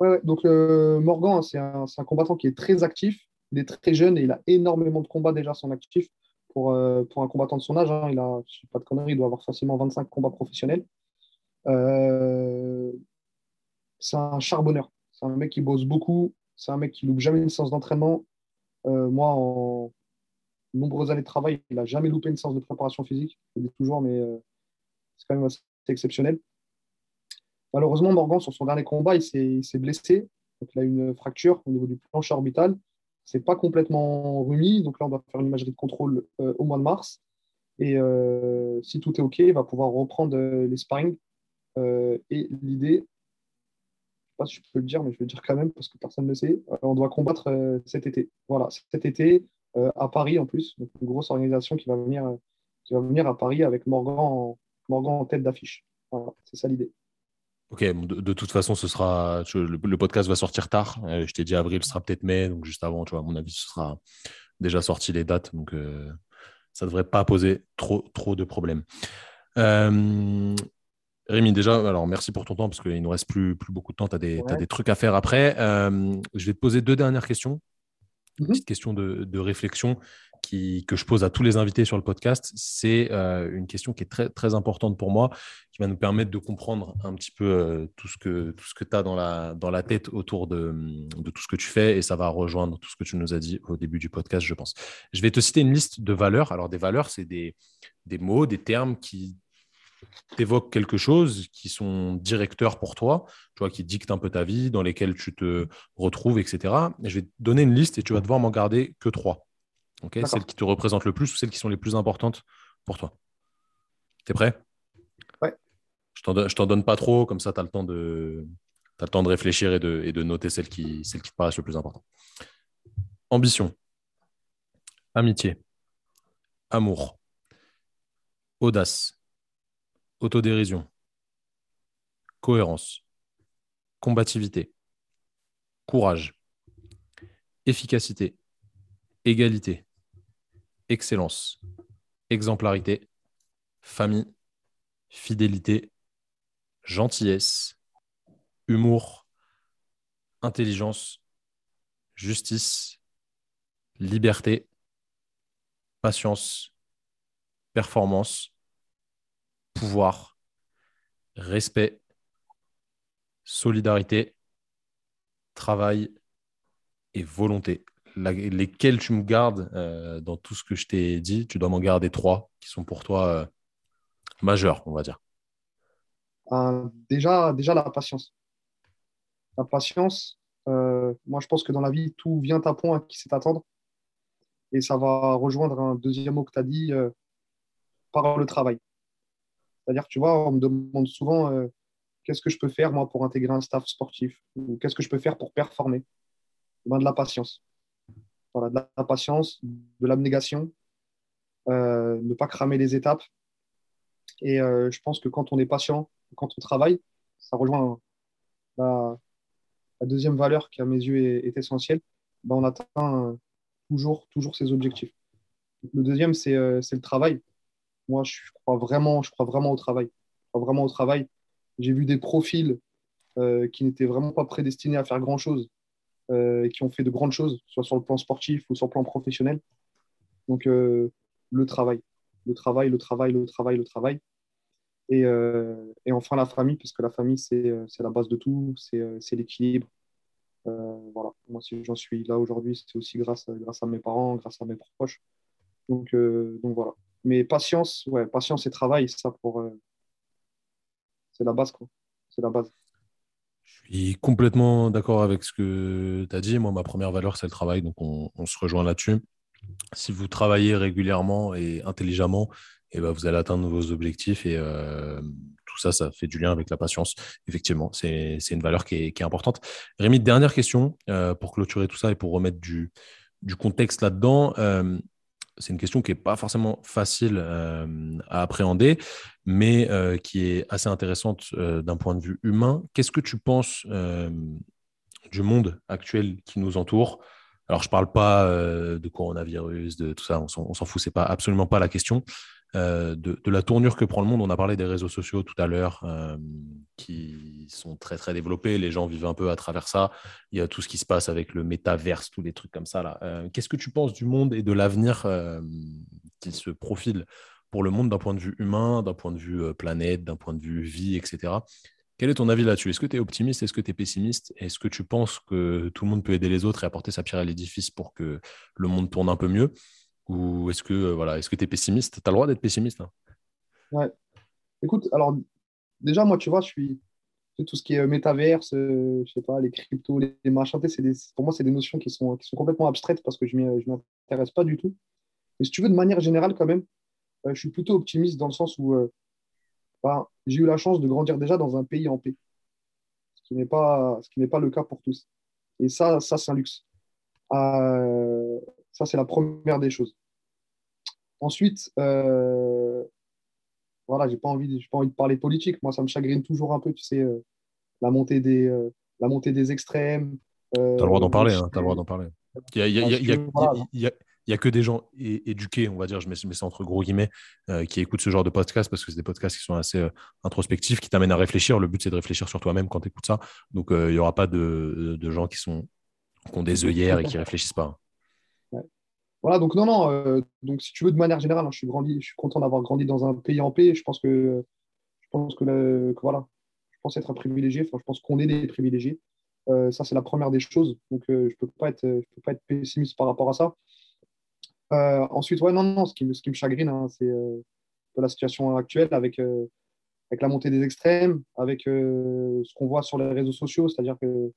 S2: Ouais, donc Morgan, c'est un, un combattant qui est très actif. Il est très jeune et il a énormément de combats déjà à son actif pour, euh, pour un combattant de son âge. Hein. il a, pas de conneries, il doit avoir facilement 25 combats professionnels. Euh, c'est un charbonneur. C'est un mec qui bosse beaucoup. C'est un mec qui loupe jamais une séance d'entraînement. Euh, moi, en nombreuses années de travail, il n'a jamais loupé une séance de préparation physique. Je le dis toujours, mais c'est quand même assez exceptionnel. Malheureusement, Morgan, sur son dernier combat, il s'est blessé. Il a une fracture au niveau du plancher orbital c'est pas complètement remis. Donc là, on va faire une imagerie de contrôle euh, au mois de mars. Et euh, si tout est OK, il va pouvoir reprendre euh, les sparring. et l'idée, je ne sais pas si je peux le dire, mais je vais le dire quand même parce que personne ne le sait, on doit combattre cet été. Voilà, cet été à Paris en plus. Donc une grosse organisation qui va venir, à Paris avec Morgan en, tête d'affiche. C'est ça l'idée.
S1: Ok, de, toute façon, ce sera le, podcast va sortir tard. Euh, je t'ai dit avril, ce sera peut-être mai, donc juste avant, tu vois, à mon avis, ce sera déjà sorti les dates, donc euh, ça ne devrait pas poser trop, trop de problèmes. Euh, Rémi, déjà, alors merci pour ton temps parce qu'il ne nous reste plus, plus beaucoup de temps. Tu as, des trucs à faire après. je vais te poser deux dernières questions. Une mhm. petite question de, de réflexion que je pose à tous les invités sur le podcast, c'est euh, une question qui est très, très importante pour moi, qui va nous permettre de comprendre un petit peu euh, tout ce que, tu as dans la, dans la tête autour de, tout ce que tu fais et ça va rejoindre tout ce que tu nous as dit au début du podcast, je pense. Je vais te citer une liste de valeurs. Alors, des valeurs, c'est des, des mots, des termes qui t'évoquent quelque chose, qui sont directeurs pour toi, tu qui dictent un peu ta vie, dans lesquels tu te retrouves, etc. Et je vais te donner une liste et tu vas devoir m'en garder que trois. Celles qui te représentent le plus ou celles qui sont les plus importantes pour toi? Tu es prêt?
S2: Ouais.
S1: Je t'en donne pas trop, comme ça tu as le temps de, as le temps de réfléchir et de, et de noter celles qui, celles qui te paraissent le plus important. Ambition, amitié, amour, audace, autodérision, cohérence, combativité, courage, efficacité, égalité, excellence, exemplarité, famille, fidélité, gentillesse, humour, intelligence, justice, liberté, patience, performance, pouvoir, respect, solidarité, travail et volonté lesquels tu me gardes euh, dans tout ce que je t'ai dit. Tu dois m'en garder trois qui sont pour toi euh, majeurs, on va dire.
S2: Euh, déjà, déjà, la patience. La patience, moi je pense que dans la vie, tout vient à point à qui sait attendre. Et ça va rejoindre un deuxième mot que tu as dit, par le travail. C'est-à-dire, tu vois, on me demande souvent qu'est-ce que je peux faire moi pour intégrer un staff sportif? Ou qu'est-ce que je peux faire pour performer? Ben, de la patience de la patience, de l'abnégation, euh, ne pas cramer les étapes. Et euh, je pense que quand on est patient, quand on travaille, ça rejoint la, deuxième valeur qui, à mes yeux, est, essentielle. Ben, on atteint toujours, toujours ses objectifs. Le deuxième, euh, c'est le travail. Moi, je crois vraiment, je crois vraiment au travail. Je crois vraiment au travail. J'ai vu des profils qui n'étaient vraiment pas prédestinés à faire grand-chose qui ont fait de grandes choses, soit sur le plan sportif ou sur le plan professionnel. Donc, euh, le travail, le travail, le travail, le travail, le travail. Et, euh, enfin, la famille, parce que la famille, c'est la base de tout, c'est l'équilibre. voilà, moi, si j'en suis là aujourd'hui, c'est aussi grâce, à mes parents, grâce à mes proches. Donc voilà. Mais patience, ouais, patience et travail, ça pour. c'est la base, quoi. C'est la base.
S1: Je suis complètement d'accord avec ce que tu as dit. Moi, ma première valeur, c'est le travail. Donc, on, se rejoint là-dessus. Si vous travaillez régulièrement et intelligemment, eh ben, vous allez atteindre vos objectifs. Et euh, tout ça, ça fait du lien avec la patience. Effectivement, c'est une valeur qui est, importante. Rémi, dernière question euh, pour clôturer tout ça et pour remettre du, du contexte là-dedans. Euh, c'est une question qui n'est pas forcément facile à appréhender, mais qui est assez intéressante d'un point de vue humain. Qu'est-ce que tu penses du monde actuel qui nous entoure? Alors, je ne parle pas de coronavirus, de tout ça, on s'en fout, ce n'est pas, absolument pas la question. Euh, de, la tournure que prend le monde. On a parlé des réseaux sociaux tout à l'heure, euh, qui sont très très développés. Les gens vivent un peu à travers ça. Il y a tout ce qui se passe avec le métaverse, tous les trucs comme ça. Euh, qu'est-ce que tu penses du monde et de l'avenir qui se profile pour le monde d'un point de vue humain, d'un point de vue planète, d'un point de vue vie, etc. Quel est ton avis là-dessus? Est-ce que tu es optimiste? Est-ce que tu es pessimiste? Est-ce que tu penses que tout le monde peut aider les autres et apporter sa pierre à l'édifice pour que le monde tourne un peu mieux? Ou est-ce que euh, voilà, est-ce que tu es pessimiste? Tu as le droit d'être pessimiste. Hein.
S2: ouais. Écoute, alors déjà, moi, tu vois, je suis tout ce qui est euh, métaverse, euh, je sais pas, les cryptos, les, machins, des, pour moi, c'est des notions qui sont, qui sont complètement abstraites parce que je ne m'intéresse pas du tout. Mais si tu veux, de manière générale, quand même, je suis plutôt optimiste dans le sens où bah, j'ai eu la chance de grandir déjà dans un pays en paix, ce qui n'est pas, ce qui n'est pas le cas pour tous. Et ça, ça c'est un luxe. Ça, c'est la première des choses. Ensuite, euh, voilà, j'ai pas envie, pas envie de parler politique. Moi, ça me chagrine toujours un peu, tu sais, euh, la montée des, euh, la montée des extrêmes.
S1: tu as le droit d'en parler. Hein, as le droit d'en parler. Il y a, que des gens éduqués, on va dire, je mets, ça entre gros guillemets, qui écoutent ce genre de podcast parce que c'est des podcasts qui sont assez introspectifs, qui t'amènent à réfléchir. Le but, c'est de réfléchir sur toi-même quand tu écoutes ça. Donc, il n'y aura pas de, de, gens qui, sont, qui ont des œillères et qui réfléchissent pas.
S2: Voilà, donc non, non, euh, donc si tu veux, de manière générale, hein, je, suis grandi, je suis content d'avoir grandi dans un pays en paix. Je pense que, je pense que, voilà, je pense être un privilégié, enfin, je pense qu'on est des privilégiés. Euh, ça, c'est la première des choses. Donc, euh, je ne peux, pas être, peux pas être pessimiste par rapport à ça. ensuite, ouais, non, non, ce qui, me chagrine, hein, c'est la situation actuelle avec, avec la montée des extrêmes, avec ce qu'on voit sur les réseaux sociaux, c'est-à-dire que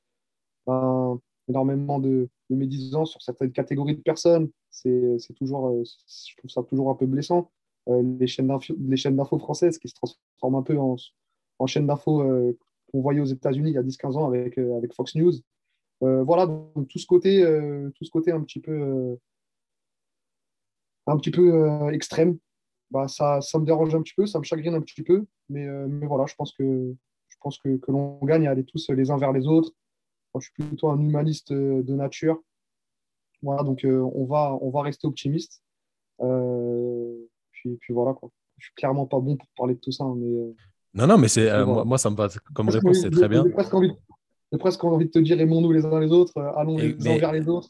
S2: ben, énormément de, de sur certaines catégories de personnes. C'est toujours, euh, je trouve ça toujours un peu blessant. Euh, les chaînes d'infos françaises qui se transforment un peu en, en chaînes d'infos euh, qu'on voyait aux États-Unis il y a 10-15 ans avec, avec Fox News. voilà, donc tout ce côté, tout ce côté un petit peu, un petit peu extrême, bah, ça, ça me dérange un petit peu, ça me chagrine un petit peu, mais, mais voilà, je pense que, que, que l'on gagne à aller tous les uns vers les autres, je suis plutôt un humaniste euh, de nature. Voilà, donc euh, on, va, on va rester optimiste. Euh, puis, puis voilà, quoi. Je suis clairement pas bon pour parler de tout ça. Mais,
S1: non, non, mais c'est, moi, ça me passe comme réponse, c'est très bien.
S2: J'ai presque, envie, presque envie de te dire aimons-nous les uns les autres, allons les uns vers les autres.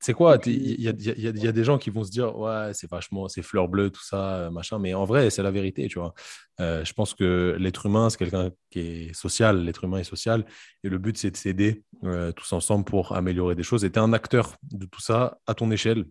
S1: C'est quoi? Il y, a, des gens qui vont se dire ouais c'est vachement c'est fleur bleue tout ça euh, machin mais en vrai c'est la vérité tu vois. Euh, je pense que l'être humain c'est quelqu'un qui est social l'être humain est social et le but c'est de s'aider euh, tous ensemble pour améliorer des choses. Et tu es un acteur de tout ça à ton échelle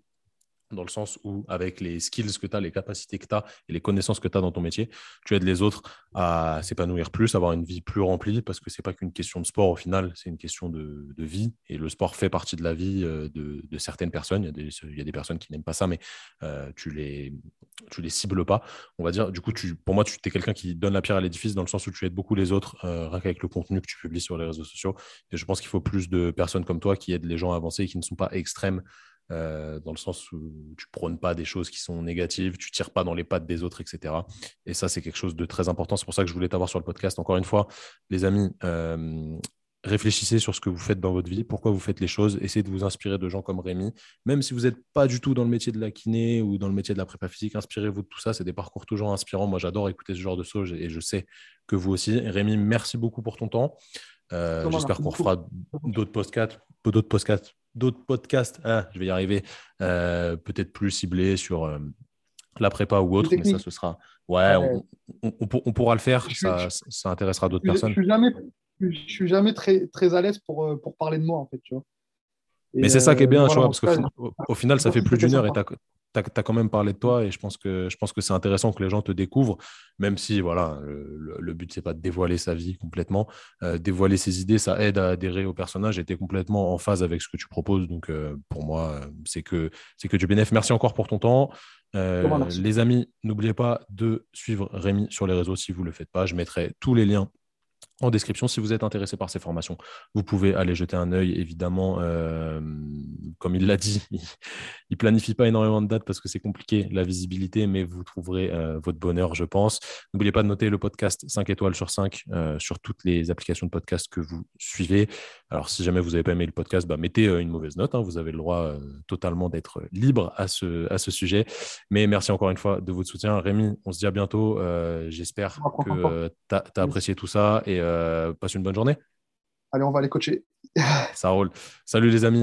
S1: dans le sens où, avec les skills que tu as, les capacités que tu as et les connaissances que tu as dans ton métier, tu aides les autres à s'épanouir plus, avoir une vie plus remplie, parce que ce n'est pas qu'une question de sport au final, c'est une question de, vie. Et le sport fait partie de la vie euh, de, certaines personnes. Il y, a des, il y, a des, personnes qui n'aiment pas ça, mais euh, tu les, tu les cibles pas. On va dire, du coup, tu, pour moi, tu es quelqu'un qui donne la pierre à l'édifice dans le sens où tu aides beaucoup les autres, euh, rien qu'avec le contenu que tu publies sur les réseaux sociaux. Et je pense qu'il faut plus de personnes comme toi qui aident les gens à avancer et qui ne sont pas extrêmes euh, dans le sens où tu prônes pas des choses qui sont négatives, tu tires pas dans les pattes des autres, etc. Et ça, c'est quelque chose de très important. C'est pour ça que je voulais t'avoir sur le podcast. Encore une fois, les amis, euh, réfléchissez sur ce que vous faites dans votre vie, pourquoi vous faites les choses, essayez de vous inspirer de gens comme Rémi. Même si vous n'êtes pas du tout dans le métier de la kiné ou dans le métier de la prépa physique, inspirez-vous de tout ça. C'est des parcours toujours inspirants. Moi, j'adore écouter ce genre de choses et je sais que vous aussi. Rémi, merci beaucoup pour ton temps. Euh, j'espère qu'on fera d'autres podcasts, d'autres podcasts d'autres podcasts, ah, je vais y arriver, euh, peut-être plus ciblés sur euh, la prépa ou autre, mais ça, ce sera. Ouais, On, pourra le faire, ça, ça, intéressera d'autres personnes.
S2: Je suis jamais, je suis jamais très, très à l'aise pour, euh, pour parler de moi, en fait, tu vois.
S1: mais c'est ça qui est bien, tu vois, parce qu'au final, ça fait plus d'une heure et tu as, quand même parlé de toi et je pense que, je pense que c'est intéressant que les gens te découvrent, même si voilà, le, le but, c'est pas de dévoiler sa vie complètement. Euh, dévoiler ses idées, ça aide à adhérer au personnage et tu es complètement en phase avec ce que tu proposes. Donc, euh, pour moi, c'est que, que du bénéfice. Merci encore pour ton temps. Euh, les amis, n'oubliez pas de suivre Rémi sur les réseaux si vous ne le faites pas. Je mettrai tous les liens en description. Si vous êtes intéressé par ces formations, vous pouvez aller jeter un œil. Évidemment, euh, comme il l'a dit, il ne planifie pas énormément de dates parce que c'est compliqué la visibilité, mais vous trouverez euh, votre bonheur, je pense. N'oubliez pas de noter le podcast 5 étoiles sur 5 euh, sur toutes les applications de podcast que vous suivez. Alors, si jamais vous n'avez pas aimé le podcast, bah, mettez une mauvaise note. Hein. vous avez le droit totalement d'être libre à ce, à ce sujet. Mais merci encore une fois de votre soutien. Rémi, on se dit à bientôt. J'espère que tu as, apprécié tout ça et passe une bonne journée.
S2: Allez, on va aller coacher.
S1: Ça roule. Salut les amis.